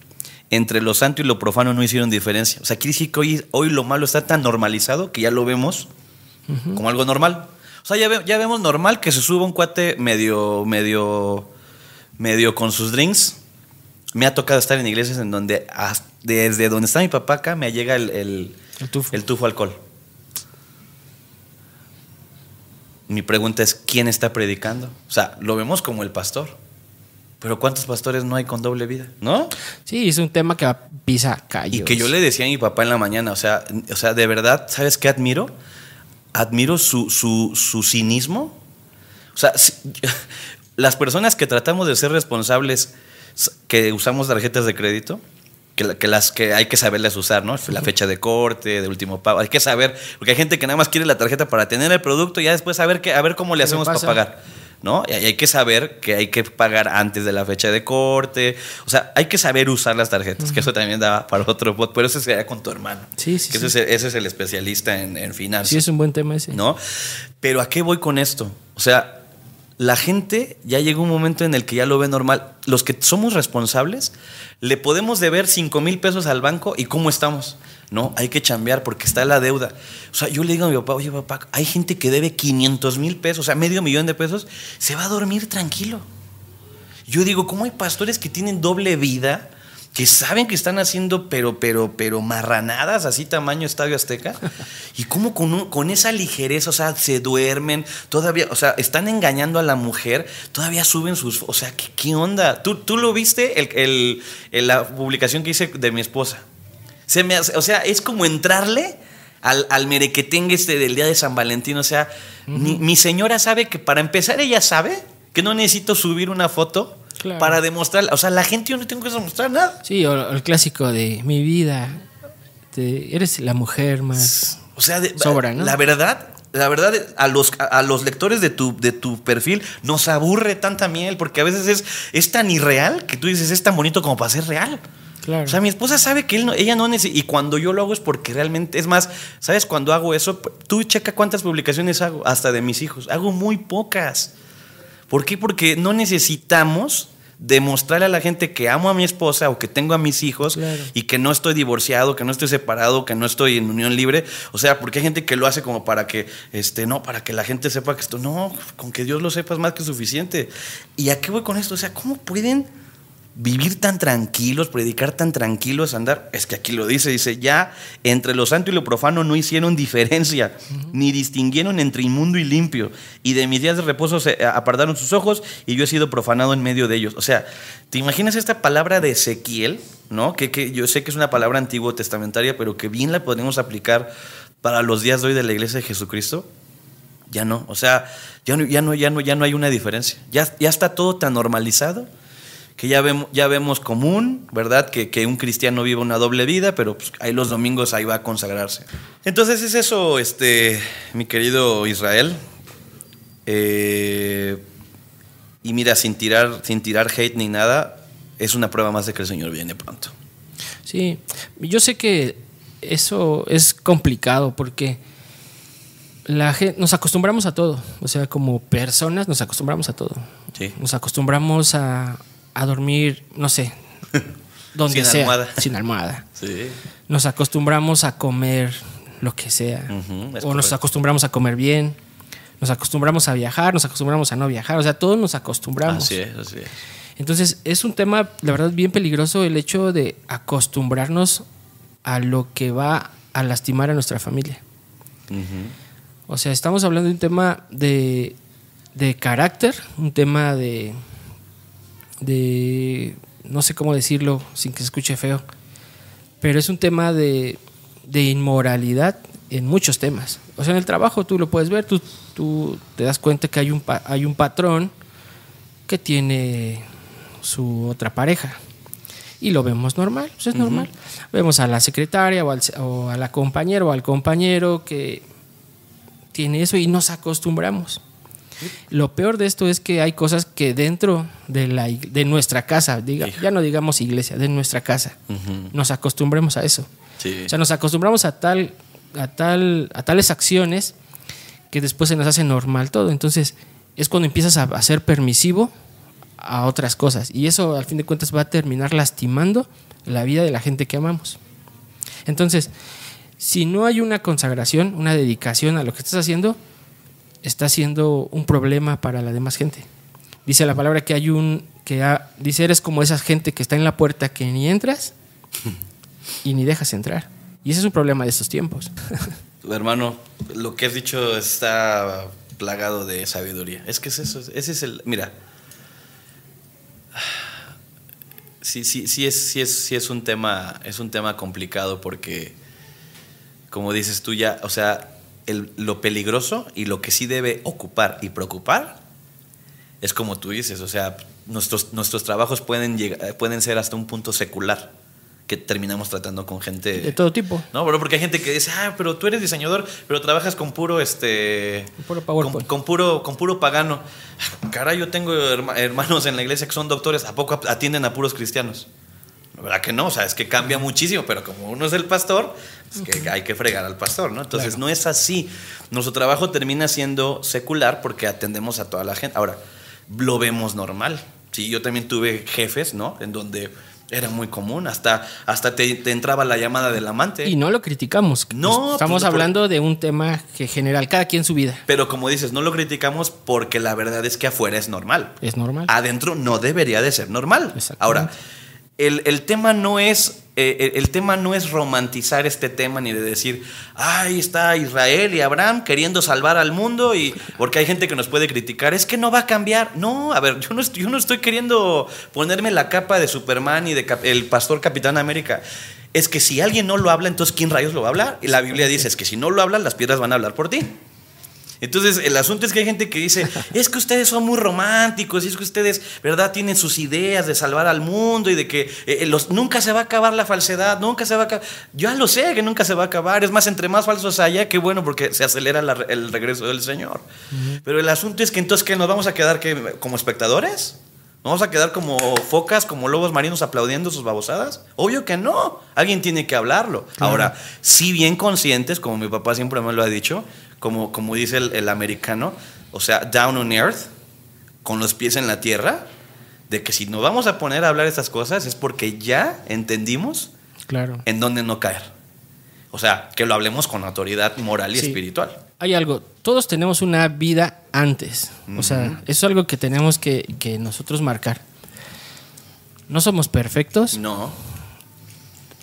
Entre lo santo y lo profano no hicieron diferencia. O sea, quiere decir que hoy, hoy lo malo está tan normalizado que ya lo vemos como algo normal. O sea, ya, ve- ya vemos normal que se suba un cuate medio, medio, medio con sus drinks. Me ha tocado estar en iglesias en donde desde donde está mi papá acá me llega el, el, El tufo. el tufo alcohol. Mi pregunta es, ¿quién está predicando? O sea, lo vemos como el pastor. Pero ¿cuántos pastores no hay con doble vida? ¿No? Sí, es un tema que pisa callos. Y que yo le decía a mi papá en la mañana, o sea, o sea de verdad, ¿sabes qué admiro? Admiro su, su, su cinismo. O sea, si- las personas que tratamos de ser responsables, que usamos tarjetas de crédito, que, que las que hay que saberlas usar, ¿no? La fecha de corte, de último pago, hay que saber, porque hay gente que nada más quiere la tarjeta para tener el producto y ya después saber qué, a ver cómo le ¿Qué le hacemos para pagar. ¿No? Y hay que saber que hay que pagar antes de la fecha de corte. O sea, hay que saber usar las tarjetas, que eso también da para otro pod, pero eso sería con tu hermano. Sí, sí, Que ese, es el, ese es el especialista en, en finanzas. Sí, es un buen tema ese. ¿no? Pero ¿a qué voy con esto? O sea, la gente ya llegó un momento en el que ya lo ve normal. Los que somos responsables, le podemos deber 5 mil pesos al banco y ¿cómo estamos? No, hay que chambear porque está la deuda. O sea, yo le digo a mi papá, oye papá, hay gente que debe 500 mil pesos, o sea, medio millón de pesos, se va a dormir tranquilo. Yo digo, ¿cómo hay pastores que tienen doble vida? Que saben que están haciendo, pero, pero, pero marranadas, así tamaño Estadio Azteca. Y cómo con, con esa ligereza, o sea, se duermen, todavía, o sea, están engañando a la mujer, todavía suben sus. O sea, ¿qué, qué onda? ¿Tú, tú lo viste, el- el- la publicación que hice de mi esposa? Se me hace- o sea, es como entrarle al, al merequetengue este del día de San Valentín. O sea, mi, mi señora sabe que para empezar ella sabe que no necesito subir una foto Claro. para demostrar. O sea, la gente yo no tengo que demostrar nada. Sí, o, o el clásico de mi vida. te- eres la mujer más. O sea, de- Sobra, ¿no? la verdad, la verdad, a los, a los lectores de tu, de tu perfil nos aburre tanta miel porque a veces es, es tan irreal que tú dices, es tan bonito como para ser real. Claro. O sea, mi esposa sabe que él no- ella no necesita. Y cuando yo lo hago es porque realmente. Es más, ¿sabes? Cuando hago eso, tú checa cuántas publicaciones hago, hasta de mis hijos. Hago muy pocas. ¿Por qué? Porque no necesitamos demostrarle a la gente que amo a mi esposa o que tengo a mis hijos Claro. y que no estoy divorciado, que no estoy separado, que no estoy en unión libre. O sea, porque hay gente que lo hace como para que, este, no, para que la gente sepa que esto, no, con que Dios lo sepa es más que suficiente. ¿Y a qué voy con esto? O sea, ¿cómo pueden vivir tan tranquilos, predicar tan tranquilos, andar? Es que aquí lo dice, dice, ya entre lo santo y lo profano no hicieron diferencia, ni distinguieron entre inmundo y limpio, y de mis días de reposo se apartaron sus ojos, y yo he sido profanado en medio de ellos. O sea, ¿te imaginas esta palabra de Ezequiel? ¿No? Que, que yo sé que es una palabra antiguo testamentaria, pero que bien la podemos aplicar para los días de hoy de la iglesia de Jesucristo. Ya no, o sea, ya no, ya no, ya no, ya no hay una diferencia. Ya, ya está todo tan normalizado que ya vemos, ya vemos común, ¿verdad? Que, que un cristiano vive una doble vida, pero pues, ahí los domingos ahí va a consagrarse. Entonces es eso, este, mi querido Israel. Eh, y mira, sin tirar, sin tirar hate ni nada, es una prueba más de que el Señor viene pronto. Sí, yo sé que eso es complicado porque la gente, nos acostumbramos a todo. O sea, como personas nos acostumbramos a todo. Sí. Nos acostumbramos a, a dormir, no sé, donde Sin sea. almohada. Sin almohada. Sí. Nos acostumbramos a comer lo que sea. O nos acostumbramos a comer bien. Nos acostumbramos a viajar, nos acostumbramos a no viajar. O sea, todos nos acostumbramos. Así es, así es. Entonces, es un tema, la verdad, bien peligroso el hecho de acostumbrarnos a lo que va a lastimar a nuestra familia. O sea, estamos hablando de un tema de, de carácter, un tema de, de, no sé cómo decirlo sin que se escuche feo, pero es un tema de, de inmoralidad en muchos temas. O sea, en el trabajo tú lo puedes ver, tú, tú te das cuenta que hay un, hay un patrón que tiene su otra pareja. Y lo vemos normal, pues es normal. Vemos a la secretaria o, al, o a la compañera o al compañero que tiene eso y nos acostumbramos. Lo peor de esto es que hay cosas que dentro de, la, de nuestra casa, diga, ya no digamos iglesia, de nuestra casa, nos acostumbremos a eso. Sí. O sea, nos acostumbramos a tal, a tal, a tales acciones que después se nos hace normal todo. Entonces, es cuando empiezas a, a ser permisivo a otras cosas. Y eso, al fin de cuentas, va a terminar lastimando la vida de la gente que amamos. Entonces, si no hay una consagración, una dedicación a lo que estás haciendo, está siendo un problema para la demás gente. Dice la palabra que hay un que ha- dice eres como esa gente que está en la puerta que ni entras y ni dejas entrar. Y ese es un problema de estos tiempos. Hermano, lo que has dicho está plagado de sabiduría. Es que es eso, ese es el... Mira, sí, sí, sí, es, sí, es, sí es, un tema, es un tema complicado porque, como dices tú ya, o sea, el- lo peligroso y lo que sí debe ocupar y preocupar es como tú dices, o sea, nuestros, nuestros trabajos pueden, llegar, pueden ser hasta un punto secular que terminamos tratando con gente De todo tipo. no, pero porque hay gente que dice, ah, pero tú eres diseñador, pero trabajas con puro, este, Con puro con, PowerPoint. con puro, con puro pagano. Caray, yo tengo herma- hermanos en la iglesia que son doctores, ¿a poco atienden a puros cristianos? La verdad que no, o sea, es que cambia muchísimo, pero como uno es el pastor, pues que hay que fregar al pastor, ¿no? Entonces Claro. no es así. Nuestro trabajo termina siendo secular porque atendemos a toda la gente. Ahora, lo vemos normal. Sí, yo también tuve jefes, ¿no? En donde era muy común, hasta, hasta te, te entraba la llamada del amante. Y no lo criticamos. No, Estamos pues, hablando de un tema que general, cada quien su vida. Pero como dices, no lo criticamos porque la verdad es que afuera es normal. Es normal. Adentro no debería de ser normal. Ahora, el, el tema no es. eh, el, tema no es romantizar este tema ni de decir, ay, está Israel y Abraham queriendo salvar al mundo y porque hay gente que nos puede criticar, es que no va a cambiar. No, a ver, yo no, estoy- yo no estoy queriendo ponerme la capa de Superman y de el pastor Capitán América. Es que si alguien no lo habla, entonces ¿quién rayos lo va a hablar? Y la Biblia dice, es que si no lo hablan, las piedras van a hablar por ti. Entonces, el asunto es que hay gente que dice, es que ustedes son muy románticos, y es que ustedes, ¿verdad?, tienen sus ideas de salvar al mundo y de que eh, los, nunca se va a acabar la falsedad, nunca se va a acabar. Yo ya lo sé que nunca se va a acabar. Es más, entre más falsos haya, qué bueno, porque se acelera la- el regreso del Señor. Pero el asunto es que entonces, ¿qué? ¿Nos vamos a quedar que, como espectadores? ¿Nos vamos a quedar como focas, como lobos marinos aplaudiendo sus babosadas? Obvio que no. Alguien tiene que hablarlo. Ahora, si bien conscientes, como mi papá siempre me lo ha dicho, como, como dice el, el americano, o sea, down on earth, con los pies en la tierra, de que si nos vamos a poner a hablar estas cosas es porque ya entendimos Claro. en dónde no caer. O sea, que lo hablemos con autoridad moral y Sí. espiritual. Hay algo, todos tenemos una vida antes. O sea, eso es algo que tenemos que, que nosotros marcar. No somos perfectos, No,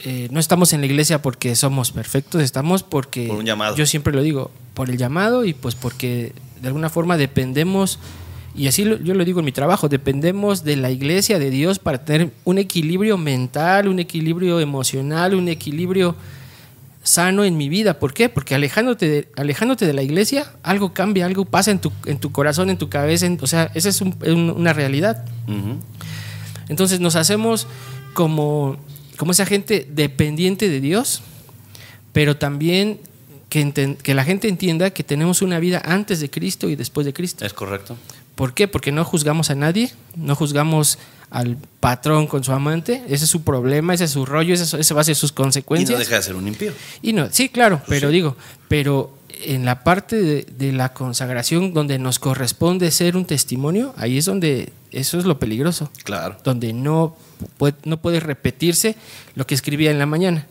eh, no estamos en la iglesia porque somos perfectos, estamos porque... Por un llamado. Yo siempre lo digo, por el llamado y pues porque de alguna forma dependemos, y así lo- yo lo digo en mi trabajo, dependemos de la iglesia, de Dios, para tener un equilibrio mental, un equilibrio emocional, un equilibrio sano en mi vida. ¿Por qué? Porque alejándote de, alejándote de la iglesia, algo cambia, algo pasa en tu, en tu corazón, en tu cabeza, en- o sea, esa es un- un- una realidad. Entonces nos hacemos como, como esa gente dependiente de Dios, pero también que, enten- que la gente entienda que tenemos una vida antes de Cristo y después de Cristo. es correcto. ¿Por qué? Porque no juzgamos a nadie, no juzgamos al patrón con su amante, ese es su problema, ese es su rollo, ese, ese va a ser sus Y consecuencias. no deja de ser un impío. Y no, sí, claro, Pues pero digo, pero en la parte de, de la consagración donde nos corresponde ser un testimonio, ahí es donde eso es lo peligroso Claro. donde no puede, no puede repetirse lo que escribía en la mañana.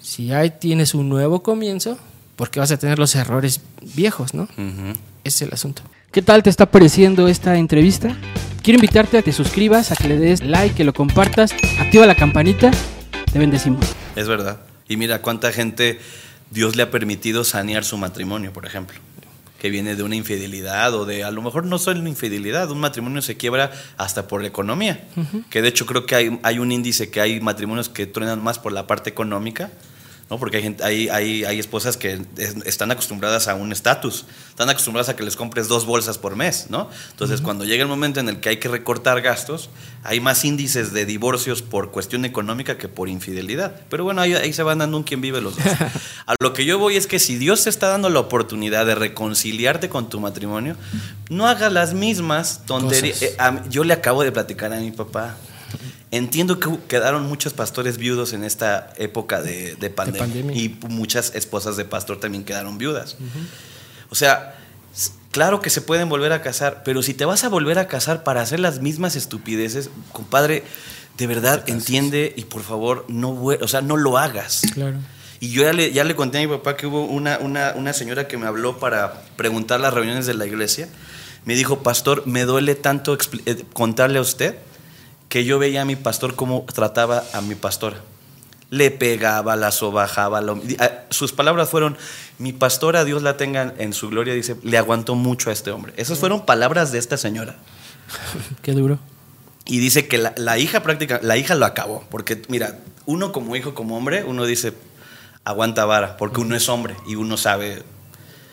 Si ahí tienes un nuevo comienzo, porque vas a tener los errores viejos, ¿no? Ese es el asunto. ¿Qué tal te está pareciendo esta entrevista? Quiero invitarte a que te suscribas, a que le des like, que lo compartas, activa la campanita. Te bendecimos. Es verdad. Y mira cuánta gente Dios le ha permitido sanear su matrimonio, por ejemplo. Que viene de una infidelidad o de, a lo mejor no solo una infidelidad, un matrimonio se quiebra hasta por la economía. Que de hecho creo que hay, hay un índice que hay matrimonios que truenan más por la parte económica. ¿No? Porque hay, gente, hay, hay, hay esposas que es- están acostumbradas a un estatus, están acostumbradas a que les compres dos bolsas por mes, ¿no? Entonces, cuando llega el momento en el que hay que recortar gastos, hay más índices de divorcios por cuestión económica que por infidelidad. Pero bueno, ahí, ahí se van dando un quien vive los dos. A lo que yo voy es que si Dios te está dando la oportunidad de reconciliarte con tu matrimonio, no hagas las mismas tonterías. Eh, yo le acabo de platicar a mi papá. Entiendo que quedaron muchos pastores viudos en esta época de, de pandemia, pandemia. y muchas esposas de pastor también quedaron viudas. O sea, claro que se pueden volver a casar, pero si te vas a volver a casar para hacer las mismas estupideces, compadre, de verdad entiende y por favor no, o sea, no lo hagas. Claro. Y yo ya le, ya le conté a mi papá que hubo una, una, una señora que me habló para preguntar las reuniones de la iglesia. Me dijo, pastor, me duele tanto eh, contarle a usted que yo veía a mi pastor cómo trataba a mi pastora. Le pegaba, la sobajaba. lo- sus palabras fueron, mi pastora, Dios la tenga en su gloria, dice, le aguantó mucho a este hombre. Esas fueron palabras de esta señora. Qué duro. Y dice que la, la hija práctica, la hija lo acabó. Porque, mira, uno como hijo, como hombre, uno dice, aguanta vara, porque uno es hombre y uno sabe.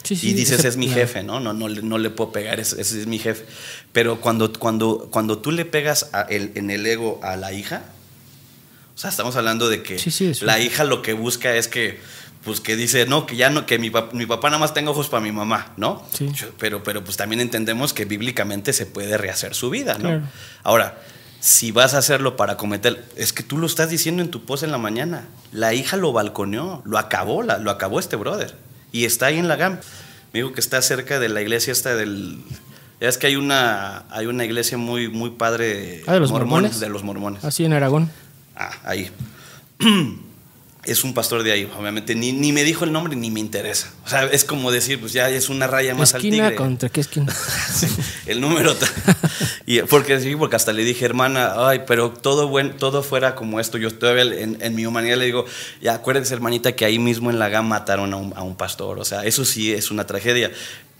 Sí, sí, y dices, es mi jefe, ¿no? No, no, no le puedo pegar, ese, es mi jefe. Pero cuando, cuando, cuando tú le pegas el- en el ego a la hija, o sea, estamos hablando de que Sí, la hija lo que busca es que, pues que dice, no, que ya no, que mi, pap- mi papá nada más tenga ojos para mi mamá, ¿no? Yo- Pero, pero pues también entendemos que bíblicamente se puede rehacer su vida, ¿no? Claro. Ahora, si vas a hacerlo para cometer, es que tú lo estás diciendo en tu post en la mañana. La hija lo balconeó, lo acabó, la- lo acabó este brother. Y está ahí en la GAM. Me dijo que está cerca de la iglesia esta del... Ya es que hay una, hay una iglesia muy, muy padre. Ah, ¿de los mormón, mormones? De los mormones. Así en Aragón. Ah, ahí. es un pastor de ahí, obviamente. Ni, ni me dijo el nombre ni me interesa. O sea, es como decir, pues ya es una raya más al Esquina tigre. contra qué esquina. Sí, el número. y porque sí, porque hasta le dije, hermana, ay, pero todo buen, todo fuera como esto. Yo todavía en, en mi humanidad le digo, ya acuérdense, hermanita, que ahí mismo en la GAM mataron a un, a un pastor. O sea, eso sí es una tragedia.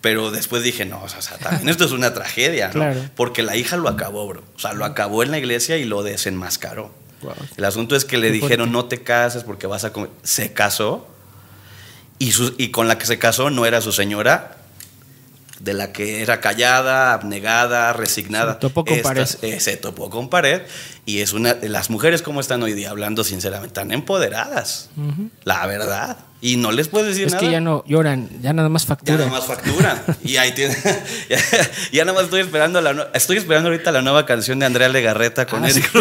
Pero después dije, no, o sea, también esto es una tragedia, ¿no? Claro. Porque la hija lo acabó, bro. O sea, lo acabó en la iglesia y lo desenmascaró. Wow. El asunto es que le dijeron, no te cases porque vas a comer. Se casó y, su- y con la que se casó no era su señora, de la que era callada, abnegada, resignada. Se topó con pared. eh, se topó con pared y es una. Las mujeres, como están hoy día, hablando sinceramente, están empoderadas. Ujú. La verdad. Y no les puedes decir Es nada. que ya no lloran, ya nada más Ya factura. nada más factura. y ahí tiene. ya, ya nada más estoy esperando la Estoy esperando ahorita la nueva canción de Andrea Legarreta con Ah, Eric sí.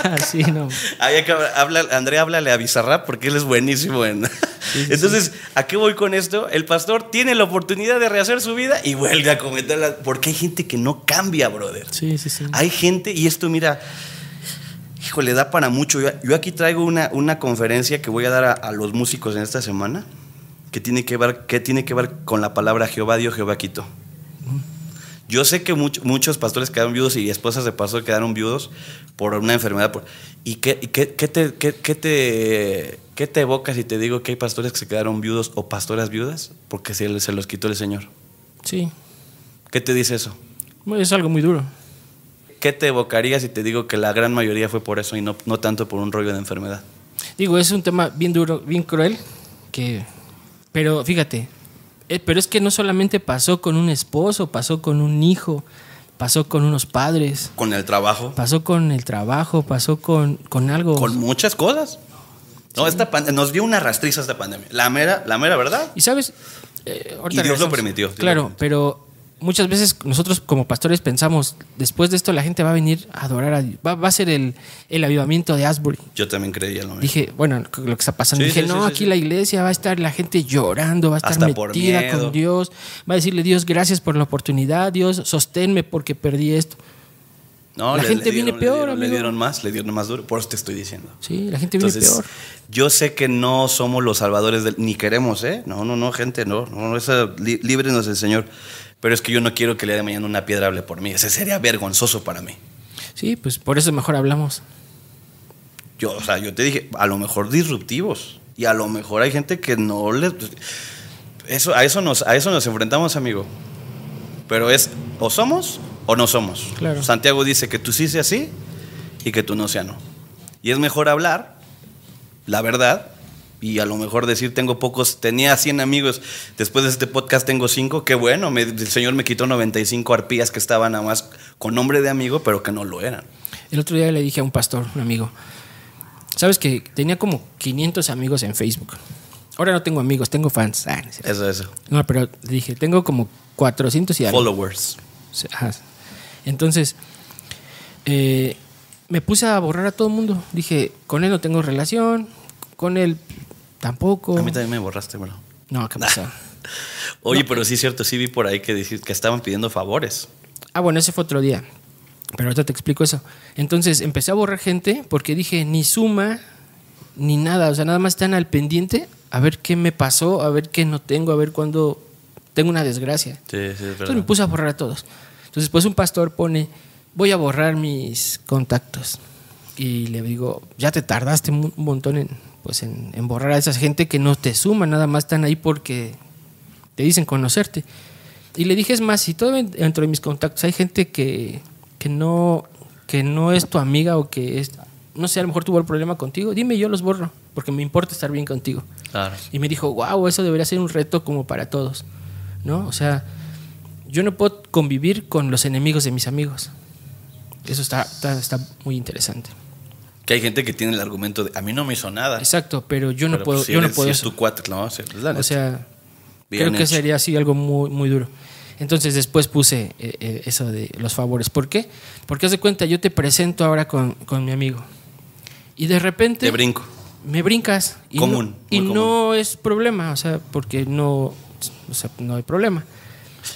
Así no. Habla, Andrea, háblale a Bizarrap porque él es buenísimo en. Entonces, ¿a qué voy con esto? El pastor tiene la oportunidad de rehacer su vida y vuelve a cometerla. Porque hay gente que no cambia, brother. Sí, sí, sí. Hay gente, y esto, mira, híjole, da para mucho. Yo, yo aquí traigo una, una conferencia que voy a dar a, a los músicos en esta semana que tiene que ver, que tiene que ver con la palabra Jehová dio, Jehová quitó. Yo sé que much- muchos pastores quedaron viudos y esposas de pastor quedaron viudos por una enfermedad. por- ¿Y qué, y qué- qué te, qué- qué te, qué te evoca si te digo que hay pastores que se quedaron viudos o pastoras viudas? Porque se, se los quitó el Señor. Sí. ¿Qué te dice eso? Es algo muy duro. ¿Qué te evocaría si te digo que la gran mayoría fue por eso y no, no tanto por un rollo de enfermedad? Digo, es un tema bien duro, bien cruel, que... Pero fíjate, pero es que no solamente pasó con un esposo, pasó con un hijo, pasó con unos padres, Con el trabajo, pasó con el trabajo, pasó con, con algo... con muchas cosas. No, esta pan- nos dio una rastriza esta pandemia. La mera, la mera verdad. Y sabes, Eh, Y Dios lo permitió, Dios lo Claro, permitió. pero muchas veces nosotros como pastores pensamos, después de esto la gente va a venir a adorar a Dios. Va, va a ser el, el avivamiento de Asbury. Yo también creía lo mismo. Dije, bueno, lo que está pasando. Sí, dije, sí, no, sí, aquí la iglesia va a estar la gente llorando, va a estar Hasta metida con Dios. Va a decirle, Dios, gracias por la oportunidad. Dios, sosténme porque perdí esto. No, La le- gente le viene peor, le dieron, le dieron más, le dieron más duro. Por eso te estoy diciendo. Sí, la gente viene Entonces, peor. yo sé que no somos los salvadores del, ni queremos, ¿eh? No, no, no, gente, no, no, eso, líbrenos el Señor. Pero es que yo no quiero que el día de mañana una piedra hable por mí. Ese sería vergonzoso para mí. Sí, pues por eso mejor hablamos. Yo, o sea, yo te dije, a lo mejor disruptivos. Y a lo mejor hay gente que no le. Eso, a, eso nos, a eso nos enfrentamos, amigo. Pero es o somos o no somos. Claro. Santiago dice que tú sí seas sí y que tú no seas no. Y es mejor hablar la verdad Y a lo mejor decir, tengo pocos, tenía 100 amigos, después de este podcast tengo 5, qué bueno, me- el Señor me quitó 95 arpías que estaban nada más con nombre de amigo, pero que no lo eran. El otro día le dije a un pastor, un amigo, sabes que tenía como 500 amigos en Facebook. Ahora no tengo amigos, tengo fans. Ah, no. Eso, eso. No, pero le dije, tengo como 400 y algo. Followers. Ajá. Entonces, eh, me puse a borrar a todo el mundo. Dije, con él no tengo relación, con él tampoco. A mí también me borraste, bro. No, ¿qué pasó? Oye, pero sí es cierto, sí vi por ahí que, que estaban pidiendo favores. Ah, bueno, ese fue otro día. Pero ahorita te explico eso. Entonces empecé a borrar gente porque dije, ni suma, ni nada. O sea, nada más están al pendiente a ver qué me pasó, a ver qué no tengo, a ver cuándo tengo una desgracia. Sí, sí, es Entonces verdad. me puse a borrar a todos. Entonces después un pastor pone, voy a borrar mis contactos. Y le digo, ya te tardaste un montón en, pues en, en borrar a esa gente que no te suma, nada más están ahí porque te dicen conocerte. Y le dije, es más, si todo dentro de mis contactos hay gente que, que, no, que no es tu amiga o que es, no sé, a lo mejor tuvo el problema contigo, dime, yo los borro, porque me importa estar bien contigo. Claro. Y me dijo, wow, eso debería ser un reto como para todos, ¿no? O sea, yo no puedo convivir con los enemigos de mis amigos. Eso está, está, está muy interesante. Que hay gente que tiene el argumento de, a mí no me hizo nada. Exacto, pero yo no Pero, puedo, pues, si yo no puedo si es eso. tu cuate, no, sí, es la O sea, Bien creo que sería así algo muy, muy duro. Entonces después puse eh, eh, eso de los favores. ¿Por qué? Porque haz de cuenta, yo te presento ahora con, con mi amigo. Y de repente... Te brinco. me brincas. Y Común, No, y no es problema, o sea, porque no, o sea, no hay problema.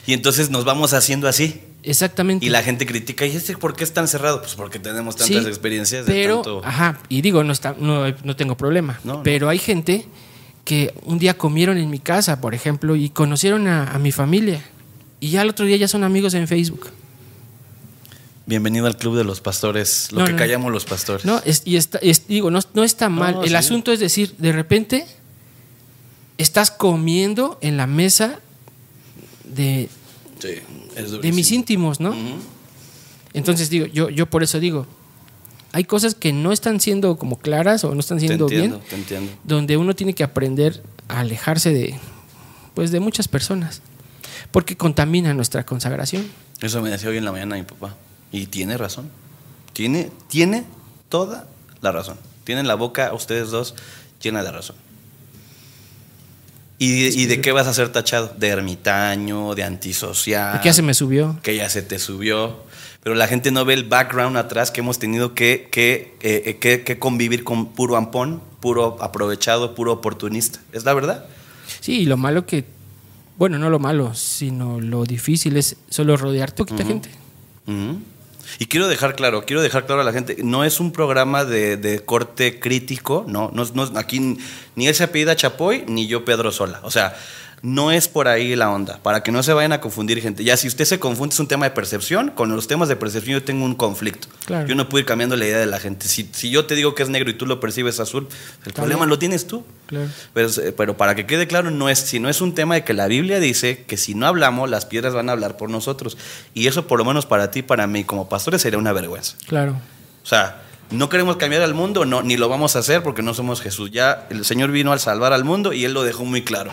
Y entonces nos vamos haciendo así. Exactamente. Y la gente critica, ¿y este por qué es tan cerrado? Pues porque tenemos tantas Sí, experiencias de pero, tanto... ajá, y digo, no, está, no, no tengo problema. No, no. pero hay gente que un día comieron en mi casa, por ejemplo, y conocieron a, a mi familia. Y ya el otro día ya son amigos en Facebook. Bienvenido al club de los pastores, lo No, que no. callamos los pastores. No, es, y está, es- digo, no, no está mal. el sí. asunto es decir, de repente estás comiendo en la mesa de, Sí, de mis íntimos, ¿no? Entonces digo, yo, yo por eso digo, hay cosas que no están siendo como claras o no están Te siendo entiendo, bien, te entiendo. donde uno tiene que aprender a alejarse de, pues, de muchas personas, porque contamina nuestra consagración. Eso me decía hoy en la mañana mi papá. Y tiene razón. Tiene, tiene toda la razón. Tienen la boca, ustedes dos, llena de razón. ¿Y, y de qué vas a ser tachado? De ermitaño, de antisocial. ¿Qué ya se me subió? que ya se te subió. Pero la gente no ve el background atrás que hemos tenido que, que, eh, eh, que- que convivir con puro ampón, puro aprovechado, puro oportunista. ¿Es la verdad? Sí, y lo malo que, bueno, no lo malo, sino lo difícil es solo rodear poquita gente. Ujú. Y quiero dejar claro, quiero dejar claro a la gente, no es un programa de, de corte crítico, no, no, no- aquí ni él se apellida Chapoy, ni yo Pedro Sola. O sea, no es por ahí la onda, para que no se vayan a confundir gente. Ya si usted se confunde es un tema de percepción, con los temas de percepción yo tengo un conflicto. Claro. Yo no puedo ir cambiando la idea de la gente. Si, si yo te digo que es negro y tú lo percibes azul, el problema lo tienes tú. Claro. Pero, pero para que quede claro, no es, si no es un tema de que la Biblia dice que si no hablamos, las piedras van a hablar por nosotros. Y eso, por lo menos para ti, para mí, como pastores, sería una vergüenza. Claro. O sea, no queremos cambiar al mundo, no, ni lo vamos a hacer porque no somos Jesús. Ya el Señor vino al salvar al mundo y Él lo dejó muy claro.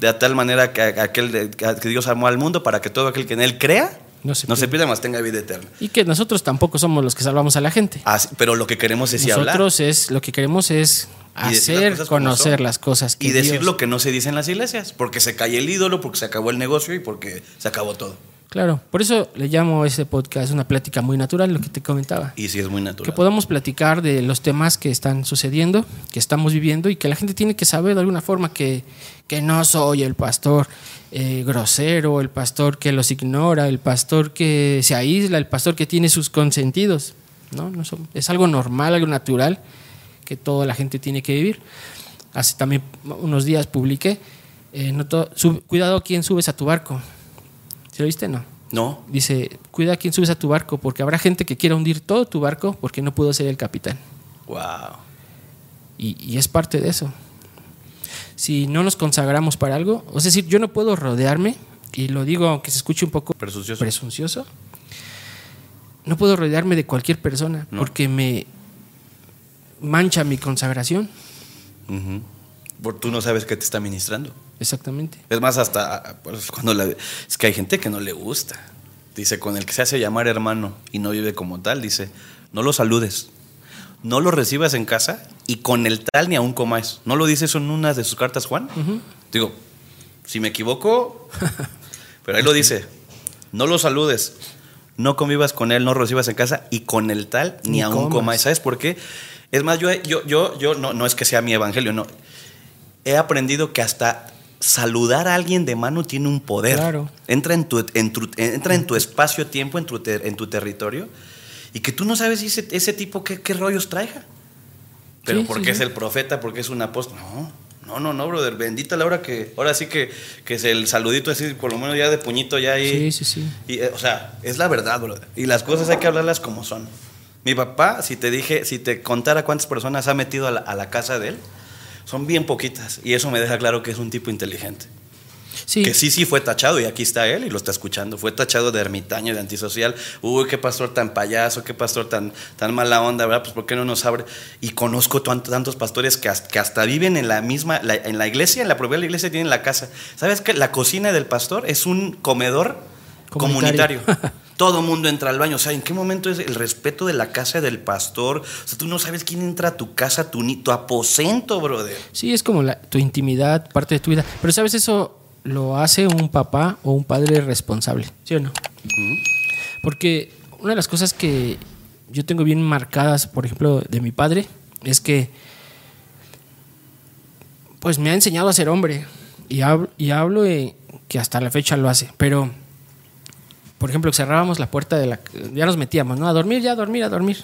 De tal manera que, aquel, de- que Dios amó al mundo para que todo aquel que en Él crea No se no se pierda. más tenga vida eterna. Y que nosotros tampoco somos los que salvamos a la gente. Así- pero lo que queremos es hablar. Nosotros es lo que queremos es las hacer conocer son. las cosas que Y decir Dios- lo que no se dice en las iglesias, porque se cae el ídolo, porque se acabó el negocio y porque se acabó todo. Claro, por eso le llamo a ese podcast una plática muy natural, lo que te comentaba. Y sí es muy Que natural. podamos platicar de los temas que están sucediendo, que estamos viviendo y que la gente tiene que saber de alguna forma que, que no soy el pastor eh, grosero, el pastor que los ignora, el pastor que se aísla, el pastor que tiene sus consentidos. ¿no? No son- es algo normal, algo natural que toda la gente tiene que vivir. Hace también unos días publiqué, eh, no sub- cuidado a quién subes a tu barco. ¿Sí lo viste? No. No, Dice, cuida a quién subes a tu barco, porque habrá gente que quiera hundir todo tu barco porque no pudo ser el capitán. wow. Y, y es parte de eso. Si no nos consagramos para algo, es decir, yo no puedo rodearme, y lo digo aunque se escuche un poco Presuncioso. presuncioso, no puedo rodearme de cualquier persona No. porque me mancha mi consagración. Porque tú no sabes qué te está ministrando. Exactamente. Es más, hasta pues, cuando la- es que hay gente que no le gusta. Dice, con el que se hace llamar hermano y no vive como tal, dice, no lo saludes, no lo recibas en casa y con el tal ni aún comáis. ¿No lo dice eso en una de sus cartas, Juan? Digo, si me equivoco, pero ahí lo dice, no lo saludes, no convivas con él, no lo recibas en casa y con el tal ni, Ni aún comas. comáis. ¿Sabes por qué? Es más, yo, yo, yo, yo no, no es que sea mi evangelio, no. He aprendido que hasta saludar a alguien de mano tiene un poder. Claro. Entra en tu, en tu- entra en tu espacio-tiempo, en, tu ter- en tu territorio, y que tú no sabes ese, ese tipo qué, qué rollos traiga. Pero Sí, porque sí, es sí. el profeta, porque es un apóstol. No, no, no, no, brother. Bendita la hora que. Ahora sí que, que es el saludito así, por lo menos ya de puñito ya ahí. Sí, sí, sí. Y, eh, o sea, es la verdad, brother. Y las cosas hay que hablarlas como son. Mi papá, si te dije, si te contara cuántas personas ha metido a la, a la casa de él, son bien poquitas. Y eso me deja claro que es un tipo inteligente. Sí. Que sí, sí fue tachado y aquí está él y lo está escuchando. Fue tachado de ermitaño, de antisocial. Uy, qué pastor tan payaso, qué pastor tan, tan mala onda, ¿verdad? Pues ¿por qué no nos abre? Y conozco tant- tantos pastores que hasta, que hasta viven en la misma, la- en la iglesia, en la propia iglesia tienen la casa. ¿Sabes que la cocina del pastor es un comedor Comunitario. comunitario? Todo mundo entra al baño. O sea, ¿en qué momento es el respeto de la casa del pastor? O sea, tú no sabes quién entra a tu casa, tu, tu aposento, brother. Sí, es como la- tu intimidad, parte de tu vida. Pero, ¿sabes? Eso lo hace un papá o un padre responsable, ¿sí o no? Porque una de las cosas que yo tengo bien marcadas, por ejemplo, de mi padre, es que pues me ha enseñado a ser hombre. Y hablo, y hablo de que hasta la fecha lo hace. Pero, por ejemplo, cerrábamos la puerta de la... Ya nos metíamos, ¿no? A dormir, ya a dormir, a dormir.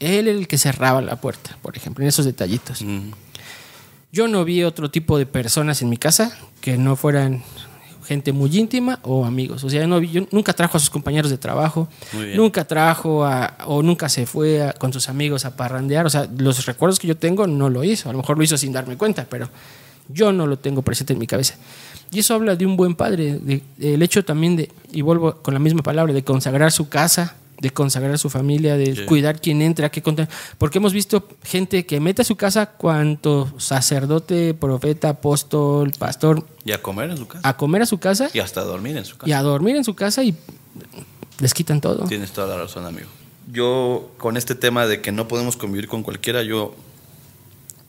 Él era el que cerraba la puerta, por ejemplo, en esos detallitos. Mm. Yo no vi otro tipo de personas en mi casa que no fueran gente muy íntima o amigos. O sea, no vi- yo nunca trajo a sus compañeros de trabajo, nunca trajo a, o nunca se fue a- con sus amigos a parrandear. O sea, los recuerdos que yo tengo no lo hizo. A lo mejor lo hizo sin darme cuenta, pero yo no lo tengo presente en mi cabeza. Y eso habla de un buen padre, de- del hecho también de, y vuelvo con la misma palabra, de consagrar su casa, de consagrar su familia, de Sí. cuidar quién entra, qué contar. Porque hemos visto gente que mete a su casa cuanto sacerdote, profeta, apóstol, pastor, Y a comer en su casa. a comer a su casa Y hasta a dormir en su casa. y a dormir en su casa y les quitan todo. Tienes toda la razón, amigo. Yo, con este tema de que no podemos convivir con cualquiera, yo,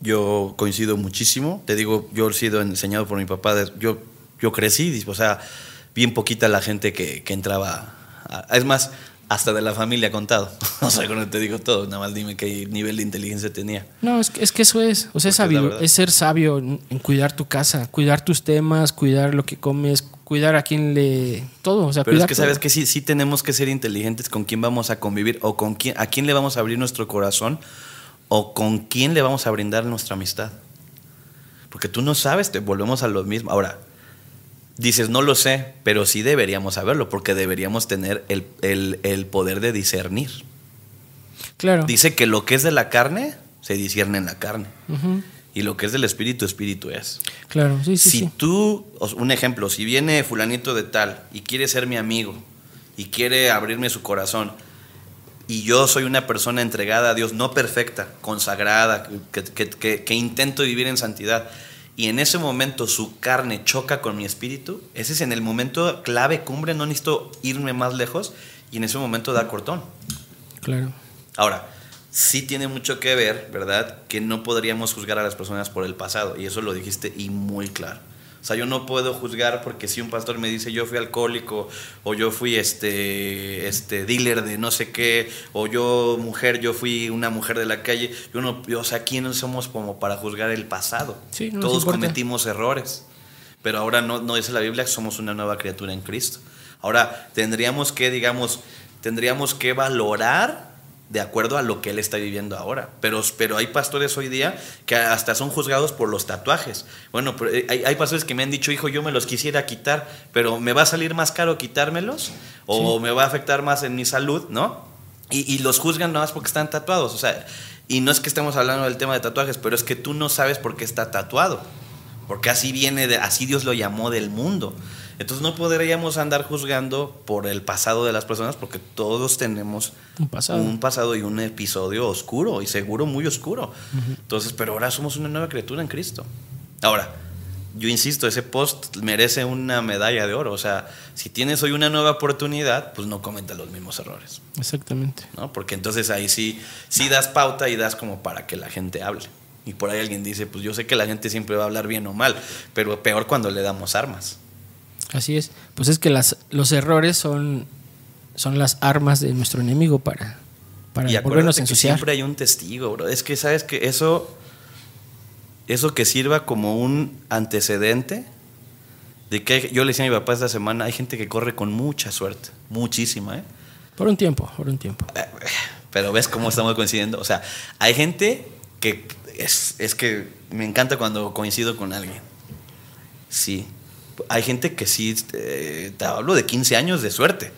yo coincido muchísimo. Te digo, yo he sido enseñado por mi papá. de- yo, yo crecí, o sea, bien poquita la gente que, que entraba. a- es más, hasta de la familia contado. o sea, cuando te digo todo, nada más dime qué nivel de inteligencia tenía. No, es que, es que eso es, o sea, es, Porque es ser sabio en, cuidar tu casa, cuidar tus temas, cuidar lo que comes, cuidar a quien le... Todo, o sea, Pero es que todo. sabes que sí, sí tenemos que ser inteligentes con quién vamos a convivir o con quién, a quién le vamos a abrir nuestro corazón o con quién le vamos a brindar nuestra amistad. Porque tú no sabes, te volvemos a lo mismo. Ahora, dices, no lo sé, pero sí deberíamos saberlo, porque deberíamos tener el, el- el poder de discernir. Claro. Dice que lo que es de la carne, se discierne en la carne. Y lo que es del espíritu, espíritu es. Claro, sí, sí, si sí. tú, un ejemplo, si viene fulanito de tal y quiere ser mi amigo y quiere abrirme su corazón y yo soy una persona entregada a Dios, no perfecta, consagrada, que, que- que- que intento vivir en santidad y en ese momento su carne choca con mi espíritu, ese es en el momento clave, cumbre, no necesito irme más lejos y en ese momento da cortón. Claro. Ahora, sí tiene mucho que ver, ¿verdad? Que no podríamos juzgar a las personas por el pasado. Y eso lo dijiste y muy claro. O sea, yo no puedo juzgar porque si un pastor me dice yo fui alcohólico o yo fui este, este dealer de no sé qué o yo mujer, yo fui una mujer de la calle, yo no, yo, o sea, ¿quiénes somos como para juzgar el pasado? Sí, no Todos cometimos errores. Pero ahora no, no dice la Biblia que somos una nueva criatura en Cristo. Ahora, tendríamos que, digamos, tendríamos que valorar de acuerdo a lo que él está viviendo ahora. Pero, pero hay pastores hoy día que hasta son juzgados por los tatuajes. Bueno, pero hay, hay pastores que me han dicho, hijo, yo me los quisiera quitar, pero ¿me va a salir más caro quitármelos? ¿O me va a afectar más en mi salud? ¿No? Y, y los juzgan nada más porque están tatuados. O sea, y no es que estemos hablando del tema de tatuajes, pero es que tú no sabes por qué está tatuado. Porque así viene, de, así Dios lo llamó del mundo. Entonces no podríamos andar juzgando por el pasado de las personas porque todos tenemos Un pasado. un pasado y un episodio oscuro y seguro muy oscuro. Entonces, pero ahora somos una nueva criatura en Cristo. Ahora, yo insisto, ese post merece una medalla de oro. O sea, si tienes hoy una nueva oportunidad, pues no cometas los mismos errores. Exactamente. ¿no? Porque entonces ahí sí, sí das pauta y das como para que la gente hable. Y por ahí alguien dice, pues yo sé que la gente siempre va a hablar bien o mal, pero peor cuando le damos armas. Así es. Pues es que las, los errores son, son las armas de nuestro enemigo para, para y volvernos a que ensuciar. siempre hay un testigo, bro. Es que sabes que eso, eso que sirva como un antecedente de que yo le decía a mi papá esta semana, hay gente que corre con mucha suerte, muchísima, ¿eh? Por un tiempo, por un tiempo. Pero ves cómo estamos coincidiendo. O sea, hay gente que es, es que me encanta cuando coincido con alguien. Sí. Hay gente que sí, eh, te hablo de 15 años de suerte.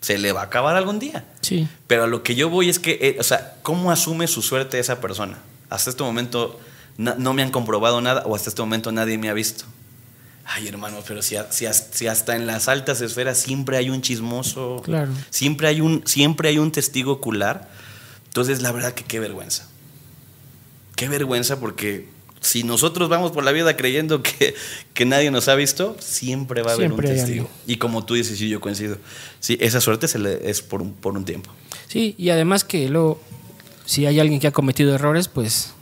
Se le va a acabar algún día. Sí. Pero a lo que yo voy es que, eh, o sea, ¿cómo asume su suerte esa persona? Hasta este momento no me han comprobado nada o hasta este momento nadie me ha visto. Ay, hermano, pero si, si, si hasta en las altas esferas siempre hay un chismoso, Claro. siempre, hay un, siempre hay un testigo ocular, entonces la verdad que qué vergüenza. Qué vergüenza porque si nosotros vamos por la vida creyendo que, que nadie nos ha visto, siempre va a haber Siempre un testigo. Y como tú dices, y yo coincido, sí, esa suerte se le, es por un, por un tiempo. Sí, y además que luego, si hay alguien que ha cometido errores, pues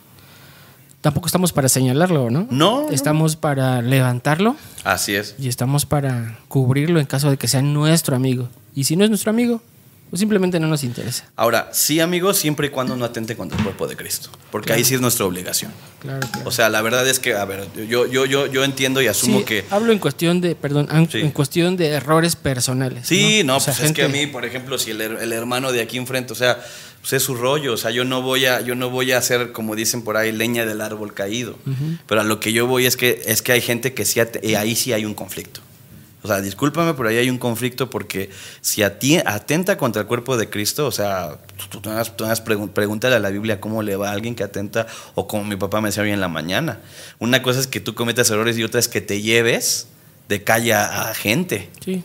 tampoco estamos para señalarlo, ¿no? No, no. Estamos para levantarlo Así es. y estamos para cubrirlo en caso de que sea nuestro amigo. Y si no es nuestro amigo, pues simplemente no nos interesa. Ahora, sí, amigos, siempre y cuando no atente contra el cuerpo de Cristo. Porque ahí sí es nuestra obligación. Claro, claro. O sea, la verdad es que, a ver, yo, yo, yo, yo entiendo y asumo Sí, que. hablo en cuestión de, perdón, en, Sí. en cuestión de errores personales. Sí, no, O sea, pues es que a mí, por ejemplo, si el, her- el hermano de aquí enfrente, o sea, pues es su rollo, o sea, yo no voy a, yo no voy a hacer, como dicen por ahí, leña del árbol caído. Pero a lo que yo voy es que, es que hay gente que sí, ahí sí hay un conflicto. O sea, discúlpame, pero ahí hay un conflicto porque si a ti atenta contra el cuerpo de Cristo, o sea, tú, tú, vas- tú pregun- pregúntale a la Biblia cómo le va a alguien que atenta, o como mi papá me decía hoy en la mañana. Una cosa es que tú cometas errores y otra es que te lleves de calle a, a gente. Sí,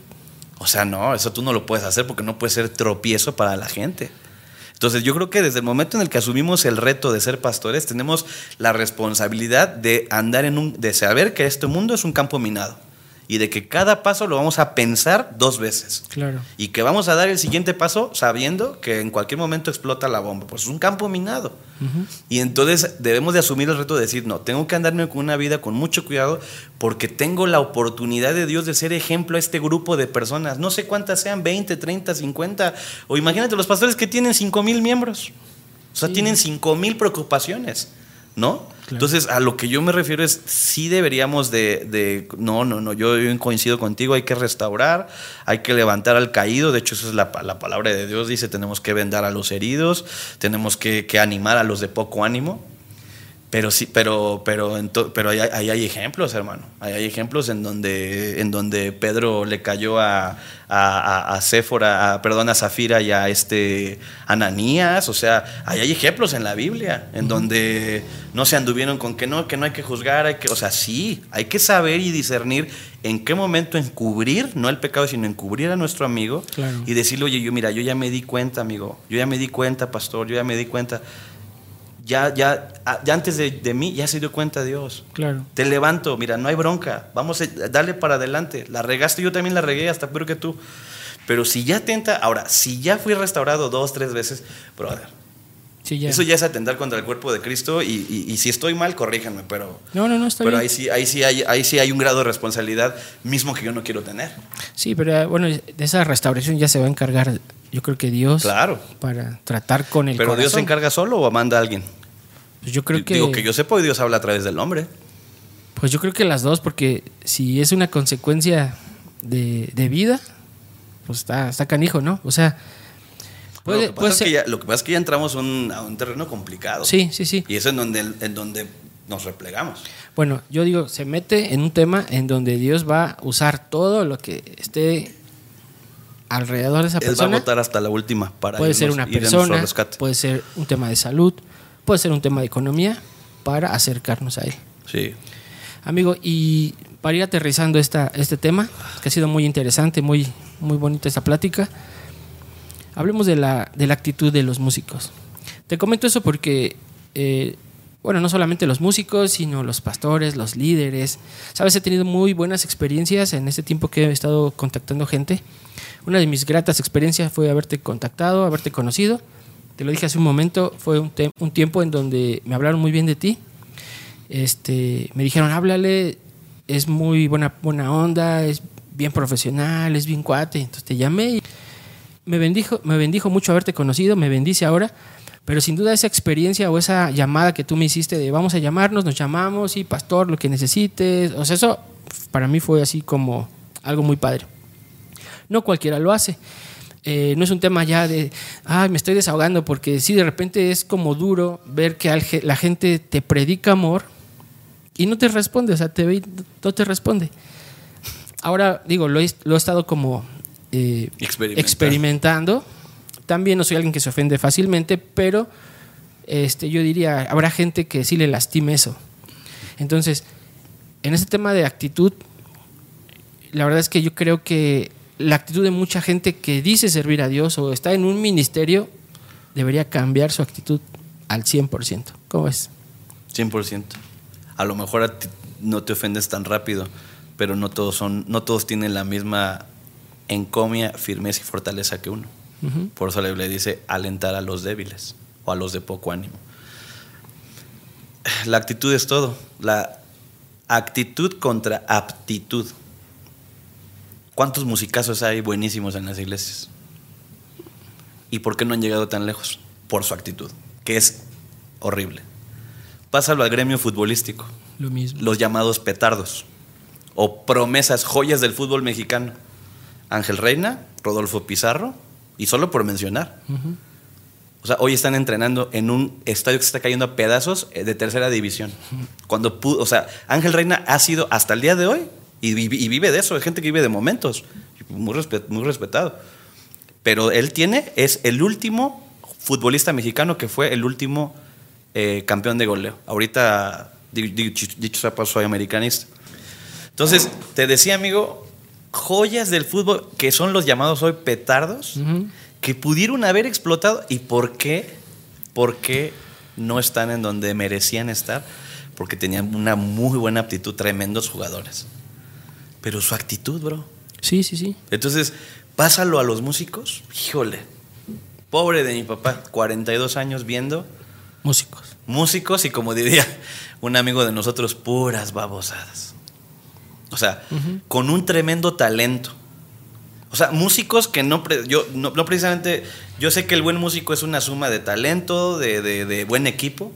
O sea, no, eso tú no lo puedes hacer porque no puede ser tropiezo para la gente. Entonces yo creo que desde el momento en el que asumimos el reto de ser pastores, tenemos la responsabilidad de andar en un, de saber que este mundo es un campo minado y de que cada paso lo vamos a pensar dos veces. claro. Y que vamos a dar el siguiente paso sabiendo que en cualquier momento explota la bomba. Pues es un campo minado. Y entonces debemos de asumir el reto de decir, no, tengo que andarme con una vida con mucho cuidado porque tengo la oportunidad de Dios de ser ejemplo a este grupo de personas. No sé cuántas sean, 20, 30, 50. O imagínate los pastores que tienen 5 mil miembros. O sea, Sí. tienen 5 mil preocupaciones. ¿No? Claro. Entonces, a lo que yo me refiero es, sí deberíamos de, de- no, no, no, yo, yo coincido contigo, hay que restaurar, hay que levantar al caído, de hecho esa es la, la palabra de Dios, dice, tenemos que vendar a los heridos, tenemos que, que animar a los de poco ánimo, pero sí, pero, pero, pero ahí, hay- ahí hay ejemplos, hermano. Ahí hay ejemplos en donde, en donde Pedro le cayó a, a, a, a Séfora, a- perdón, a Zafira y a este Ananías. O sea, ahí hay ejemplos en la Biblia, en donde no se anduvieron con que no, que no hay que juzgar, hay que, o sea, sí, hay que saber y discernir en qué momento encubrir, no el pecado, sino encubrir a nuestro amigo Claro. y decirle, oye, yo mira, yo ya me di cuenta, amigo, yo ya me di cuenta, pastor, yo ya me di cuenta ya, ya, ya antes de, de mí ya se dio cuenta Dios. Claro. Te levanto, mira, no hay bronca, vamos a darle para adelante. La regaste, yo también la regué, hasta peor que tú. Pero si ya tenta, ahora, si ya fui restaurado dos, tres veces, brother, Sí, ya. eso ya es atentar contra el cuerpo de Cristo y, y- y si estoy mal, corríjanme, pero, No, no, no, está pero bien. ahí, sí, ahí, sí hay, ahí sí hay un grado de responsabilidad mismo que yo no quiero tener. Sí, pero eh, bueno, de esa restauración ya se va a encargar, yo creo que Dios, Claro. para tratar con el Pero Dios se corazón. encarga solo o manda a alguien. Pues yo creo que, Digo que yo sepa, Dios habla a través del hombre. pues yo creo que las dos, porque si es una consecuencia de, de vida, pues está, está canijo, ¿no? O sea, puede, lo, que pasa es que ser. ya, lo que pasa es que ya entramos un- a un terreno complicado. Sí, sí, sí. Y es en donde, en donde nos replegamos. Bueno, yo digo, se mete en un tema en donde Dios va a usar todo lo que esté alrededor de esa Él va a persona. votar hasta la última para Puede ser irnos- una ir a nuestro persona, rescate. puede ser un tema de salud, puede ser un tema de economía para acercarnos a él. Sí. Amigo, y para ir aterrizando esta, este tema, que ha sido muy interesante, muy, muy bonita esta plática, hablemos de la, de la actitud de los músicos. Te comento eso porque eh, bueno, no solamente los músicos, sino los pastores, los líderes. Sabes, he tenido muy buenas experiencias en este tiempo que he estado contactando gente. Una de mis gratas experiencias fue haberte contactado, haberte conocido. Te lo dije hace un momento, fue un, un tiempo en donde me hablaron muy bien de ti. Este, me dijeron, háblale, es muy buena, buena onda, es bien profesional, es bien cuate. Entonces te llamé y me bendijo, me bendijo mucho haberte conocido, me bendice ahora, pero sin duda esa experiencia o esa llamada que tú me hiciste de vamos a llamarnos, nos llamamos y pastor, lo que necesites, o sea, eso para mí fue así como algo muy padre. No cualquiera lo hace. Eh, no es un tema ya de, ay, me estoy desahogando, porque sí, de repente es como duro ver que la gente te predica amor y no te responde, o sea, te ve y no te responde. Ahora, digo, lo he, lo he estado como eh, Experimentando. experimentando. También no soy alguien que se ofende fácilmente, pero este, yo diría, habrá gente que sí le lastime eso. Entonces, en este tema de actitud, la verdad es que yo creo que la actitud de mucha gente que dice servir a Dios o está en un ministerio debería cambiar su actitud al 100%. ¿Cómo es? 100%. A lo mejor a ti no te ofendes tan rápido, pero no todos son, no todos tienen la misma encomia, firmeza y fortaleza que uno. Por eso la Biblia dice alentar a los débiles o a los de poco ánimo. La actitud es todo. La actitud contra aptitud. ¿Cuántos musicazos hay buenísimos en las iglesias? ¿Y por qué no han llegado tan lejos? Por su actitud, que es horrible. Pásalo al gremio futbolístico, Lo mismo. los llamados petardos o promesas, joyas del fútbol mexicano. Ángel Reina, Rodolfo Pizarro, y solo por mencionar. O sea, hoy están entrenando en un estadio que se está cayendo a pedazos eh, de tercera división. Cuando pudo, o sea, Ángel Reina ha sido hasta el día de hoy y, y vive de eso, hay gente que vive de momentos, muy, respe- muy respetado. Pero él tiene, es el último futbolista mexicano que fue el último eh, campeón de goleo. Ahorita, di- di- dicho sea paso, soy americanista. Entonces, te decía, amigo, joyas del fútbol que son los llamados hoy petardos, que pudieron haber explotado. ¿Y por qué? ¿Por qué no están en donde merecían estar? Porque tenían una muy buena aptitud, tremendos jugadores. Pero su actitud, bro. Sí, sí, sí. Entonces, pásalo a los músicos. Híjole, pobre de mi papá, 42 años viendo Músicos. músicos y como diría un amigo de nosotros, puras babosadas. O sea, con un tremendo talento. O sea, músicos que no, pre- yo, no, no precisamente, yo sé que el buen músico es una suma de talento, de, de- de buen equipo,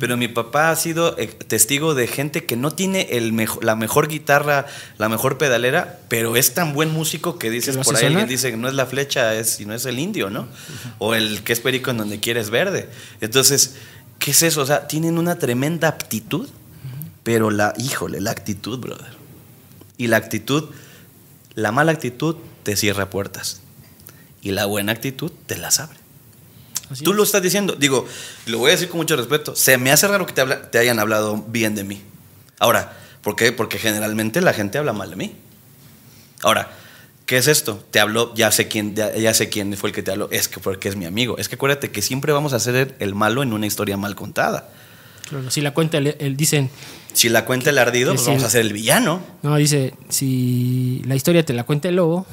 pero mi papá ha sido eh, testigo de gente que no tiene el mejo- la mejor guitarra, la mejor pedalera, pero es tan buen músico que dices, por ahí alguien dice que no es la flecha, es, sino es el indio, ¿no? O el que es perico en donde quieres verde. Entonces, ¿qué es eso? O sea, tienen una tremenda aptitud, pero la, híjole, la actitud, brother. Y la actitud, la mala actitud te cierra puertas. Y la buena actitud te las abre. Así Tú es. lo estás diciendo, digo, lo voy a decir con mucho respeto. Se me hace raro que te, habla- te hayan hablado bien de mí. Ahora, ¿por qué? Porque generalmente la gente habla mal de mí. Ahora, ¿qué es esto? Te habló, ya sé quién, ya, ya sé quién fue el que te habló. Es que porque es mi amigo. Es que acuérdate que siempre vamos a ser el, malo en una historia mal contada. Claro, si la cuenta, el, el- dicen, Si la cuenta el ardido, pues vamos a ser el villano. no, dice, si la historia te la cuenta el lobo,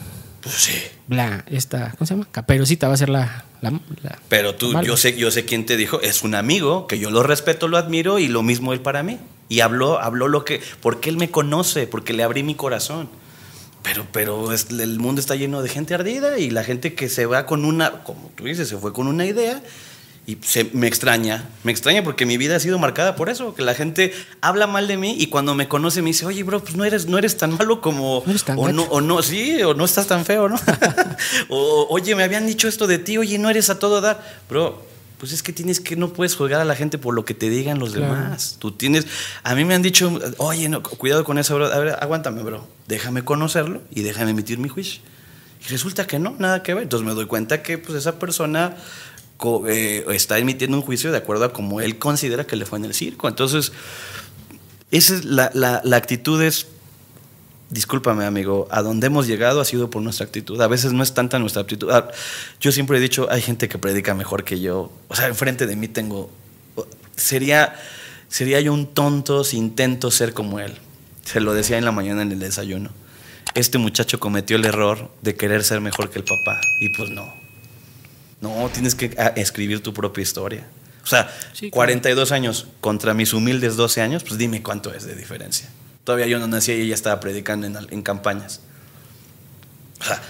Pues sí. la, esta, ¿cómo se llama? Caperucita va a ser la... la- la- Pero tú, la yo sé, yo sé quién te dijo, es un amigo, que yo lo respeto, lo admiro y lo mismo él para mí. Y habló, habló lo que, porque él me conoce, porque le abrí mi corazón. Pero, pero es- el mundo está lleno de gente ardida y la gente que se va con una, como tú dices, se fue con una idea y se, me extraña, me extraña porque mi vida ha sido marcada por eso, que la gente habla mal de mí y cuando me conoce me dice, oye, bro, pues no eres, no eres tan malo como, No eres tan o no, o no, sí, o no estás tan feo, ¿no? o, oye, me habían dicho esto de ti, oye, no eres a todo dar. Bro, pues es que tienes que, no puedes juzgar a la gente por lo que te digan los Claro. demás. Tú tienes, a mí me han dicho, oye, no, cuidado con eso, bro. A ver, aguántame, bro. Déjame conocerlo y déjame emitir mi juicio. Y resulta que no, nada que ver. Entonces me doy cuenta que pues esa persona está emitiendo un juicio de acuerdo a como él considera que le fue en el circo. Entonces, esa es la, la, la actitud es discúlpame amigo, a donde hemos llegado ha sido por nuestra actitud. A veces no es tanta nuestra actitud. Ah, Yo siempre he dicho, hay gente que predica mejor que yo. O sea, enfrente de mí tengo... Sería... sería yo un tonto si intento ser como él. Se lo decía en la mañana en el desayuno. Este muchacho cometió el error de querer ser mejor que el papá. Y pues no. No, tienes que ah, escribir tu propia historia. O sea, Sí, claro. 42 años contra mis humildes 12 años, pues dime cuánto es de diferencia. Todavía yo no nací y ella estaba predicando en, en campañas. O sea,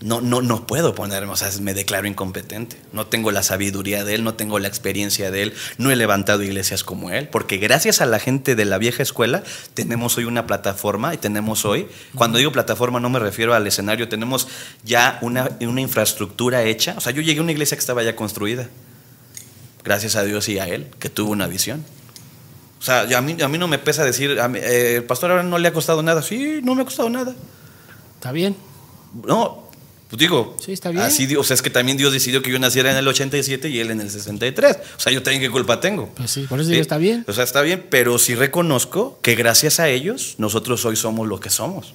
no, no, no puedo ponerme, o sea, me declaro incompetente. No tengo la sabiduría de él, no tengo la experiencia de él, no he levantado iglesias como él, porque gracias a la gente de la vieja escuela tenemos hoy una plataforma y tenemos hoy, cuando digo plataforma no me refiero al escenario, tenemos ya una, una infraestructura hecha. O sea, yo llegué a una iglesia que estaba ya construida, gracias a Dios y a él, que tuvo una visión. O sea, a mí, a mí no me pesa decir, a mí, eh, el pastor ahora no le ha costado nada. Sí, no me ha costado nada. Está bien. No, pues digo, Sí, está bien. así, o sea, es que también Dios decidió que yo naciera en el 87 y él en el 63. O sea, yo también qué culpa tengo. Pues sí, por eso digo, está bien. O sea, está bien, pero sí reconozco que gracias a ellos nosotros hoy somos lo que somos.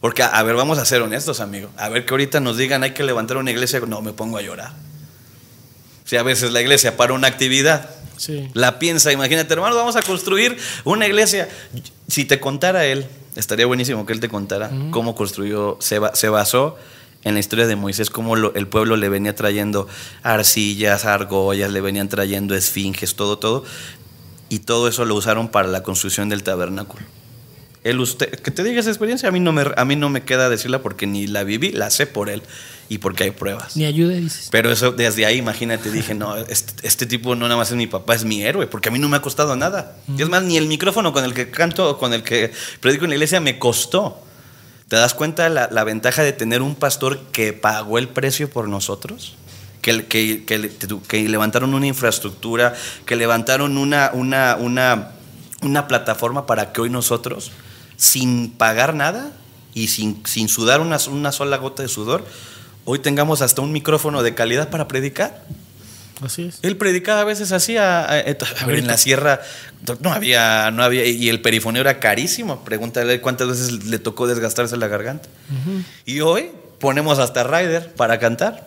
Porque, a, a ver, vamos a ser honestos, amigo. A ver que ahorita nos digan hay que levantar una iglesia, no, me pongo a llorar. Si a veces la iglesia para una actividad, Sí. la piensa, imagínate, hermano, vamos a construir una iglesia. Si te contara él, estaría buenísimo que él te contara cómo construyó, se, se basó en la historia de Moisés, cómo el pueblo le venía trayendo arcillas, argollas, le venían trayendo esfinges, todo, todo. Y todo eso lo usaron para la construcción del tabernáculo. Él, usted, que te diga esa experiencia, a mí, no me, a mí no me queda decirla porque ni la viví, la sé por él y porque hay pruebas. Ni ayude, dices. Pero eso, desde ahí, imagínate, dije, no, este, este tipo no nada más es mi papá, es mi héroe, porque a mí no me ha costado nada. Y es más, ni el micrófono con el que canto, con el que predico en la iglesia me costó. ¿Te das cuenta la, la ventaja de tener un pastor que pagó el precio por nosotros? Que, que, que, que levantaron una infraestructura, que levantaron una, una, una, una plataforma para que hoy nosotros, sin pagar nada y sin, sin sudar una, una sola gota de sudor, hoy tengamos hasta un micrófono de calidad para predicar. Así es. Él predicaba a veces así, a, a- a ver, en la sierra no había, no había, y el perifoneo era carísimo. Pregúntale cuántas veces le tocó desgastarse la garganta. Y hoy ponemos hasta Rider para cantar.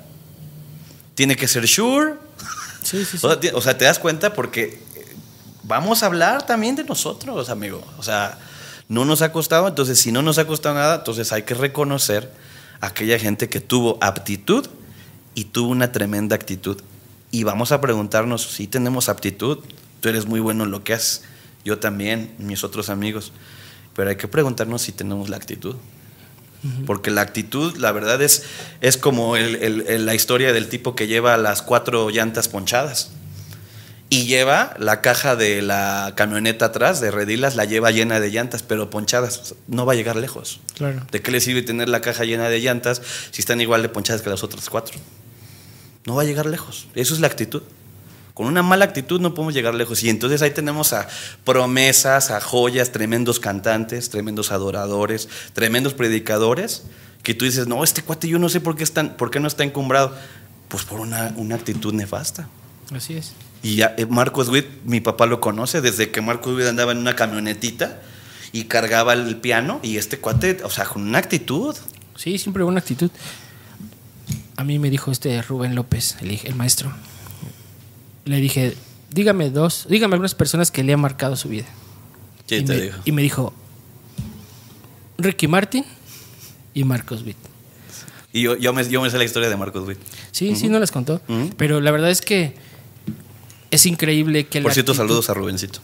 Tiene que ser Shure. Sí, sí, sí. O sea, ti- o sea, te das cuenta porque eh, vamos a hablar también de nosotros, amigo. O sea, no nos ha costado, entonces si no nos ha costado nada, entonces hay que reconocer a aquella gente que tuvo aptitud y tuvo una tremenda actitud. Y vamos a preguntarnos si tenemos aptitud. Tú eres muy bueno en lo que haces, yo también, mis otros amigos. Pero hay que preguntarnos si tenemos la actitud. Porque la actitud, la verdad, es, es como el- el- el- la historia del tipo que lleva las cuatro llantas ponchadas. Y lleva la caja de la camioneta atrás, de redilas, la lleva llena de llantas, pero ponchadas. No va a llegar lejos. Claro. ¿De qué le sirve tener la caja llena de llantas si están igual de ponchadas que las otras cuatro? No va a llegar lejos. Eso es la actitud. Con una mala actitud no podemos llegar lejos. Y entonces ahí tenemos a promesas, a joyas, tremendos cantantes, tremendos adoradores, tremendos predicadores, que tú dices, no, este cuate yo no sé por qué, están, por qué no está encumbrado. Pues por una, una actitud nefasta. Así es. Y eh, Marcos Witt, mi papá lo conoce, desde que Marcos Witt andaba en una camionetita y cargaba el piano, y este cuate, o sea, con una actitud. Sí, siempre buena actitud. A mí me dijo este Rubén López, el, el maestro. Le dije, dígame dos, dígame algunas personas que le han marcado su vida. Sí, y, te me, digo. y me dijo, Ricky Martin y Marcos Witt. Y yo, yo, me, yo me sé la historia de Marcos Witt. Sí, sí, no las contó. Pero la verdad es que es increíble que Por cierto, actitud- saludos a Rubencito.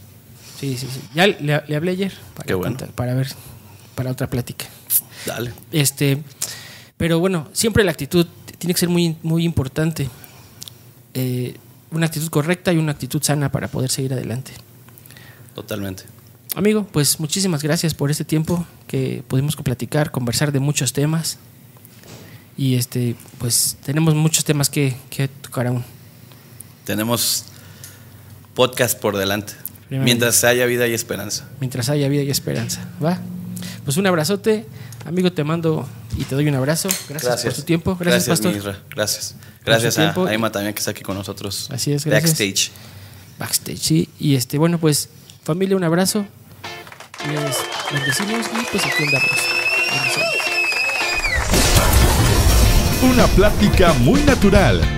Sí, sí, sí. Ya le, le hablé ayer para, Qué bueno. contar- para ver, para otra plática. Dale. Este, pero bueno, siempre la actitud tiene que ser muy, muy importante. Eh, una actitud correcta y una actitud sana para poder seguir adelante. Totalmente. Amigo, pues muchísimas gracias por este tiempo que pudimos platicar, conversar de muchos temas. Y este, pues tenemos muchos temas que, que tocar aún. Tenemos podcast por delante. Mientras haya vida y esperanza. Mientras haya vida y esperanza. ¿Va? Pues un abrazote. Amigo, te mando y te doy un abrazo. Gracias, por tu tiempo. Gracias, Pastor. Gracias. Por Gracias su a, a Emma también que está aquí con nosotros. Así es, gracias. Backstage. Backstage, sí. Y este, bueno, pues, familia, un abrazo. Les bendecimos y pues aquí andamos. Una plática muy natural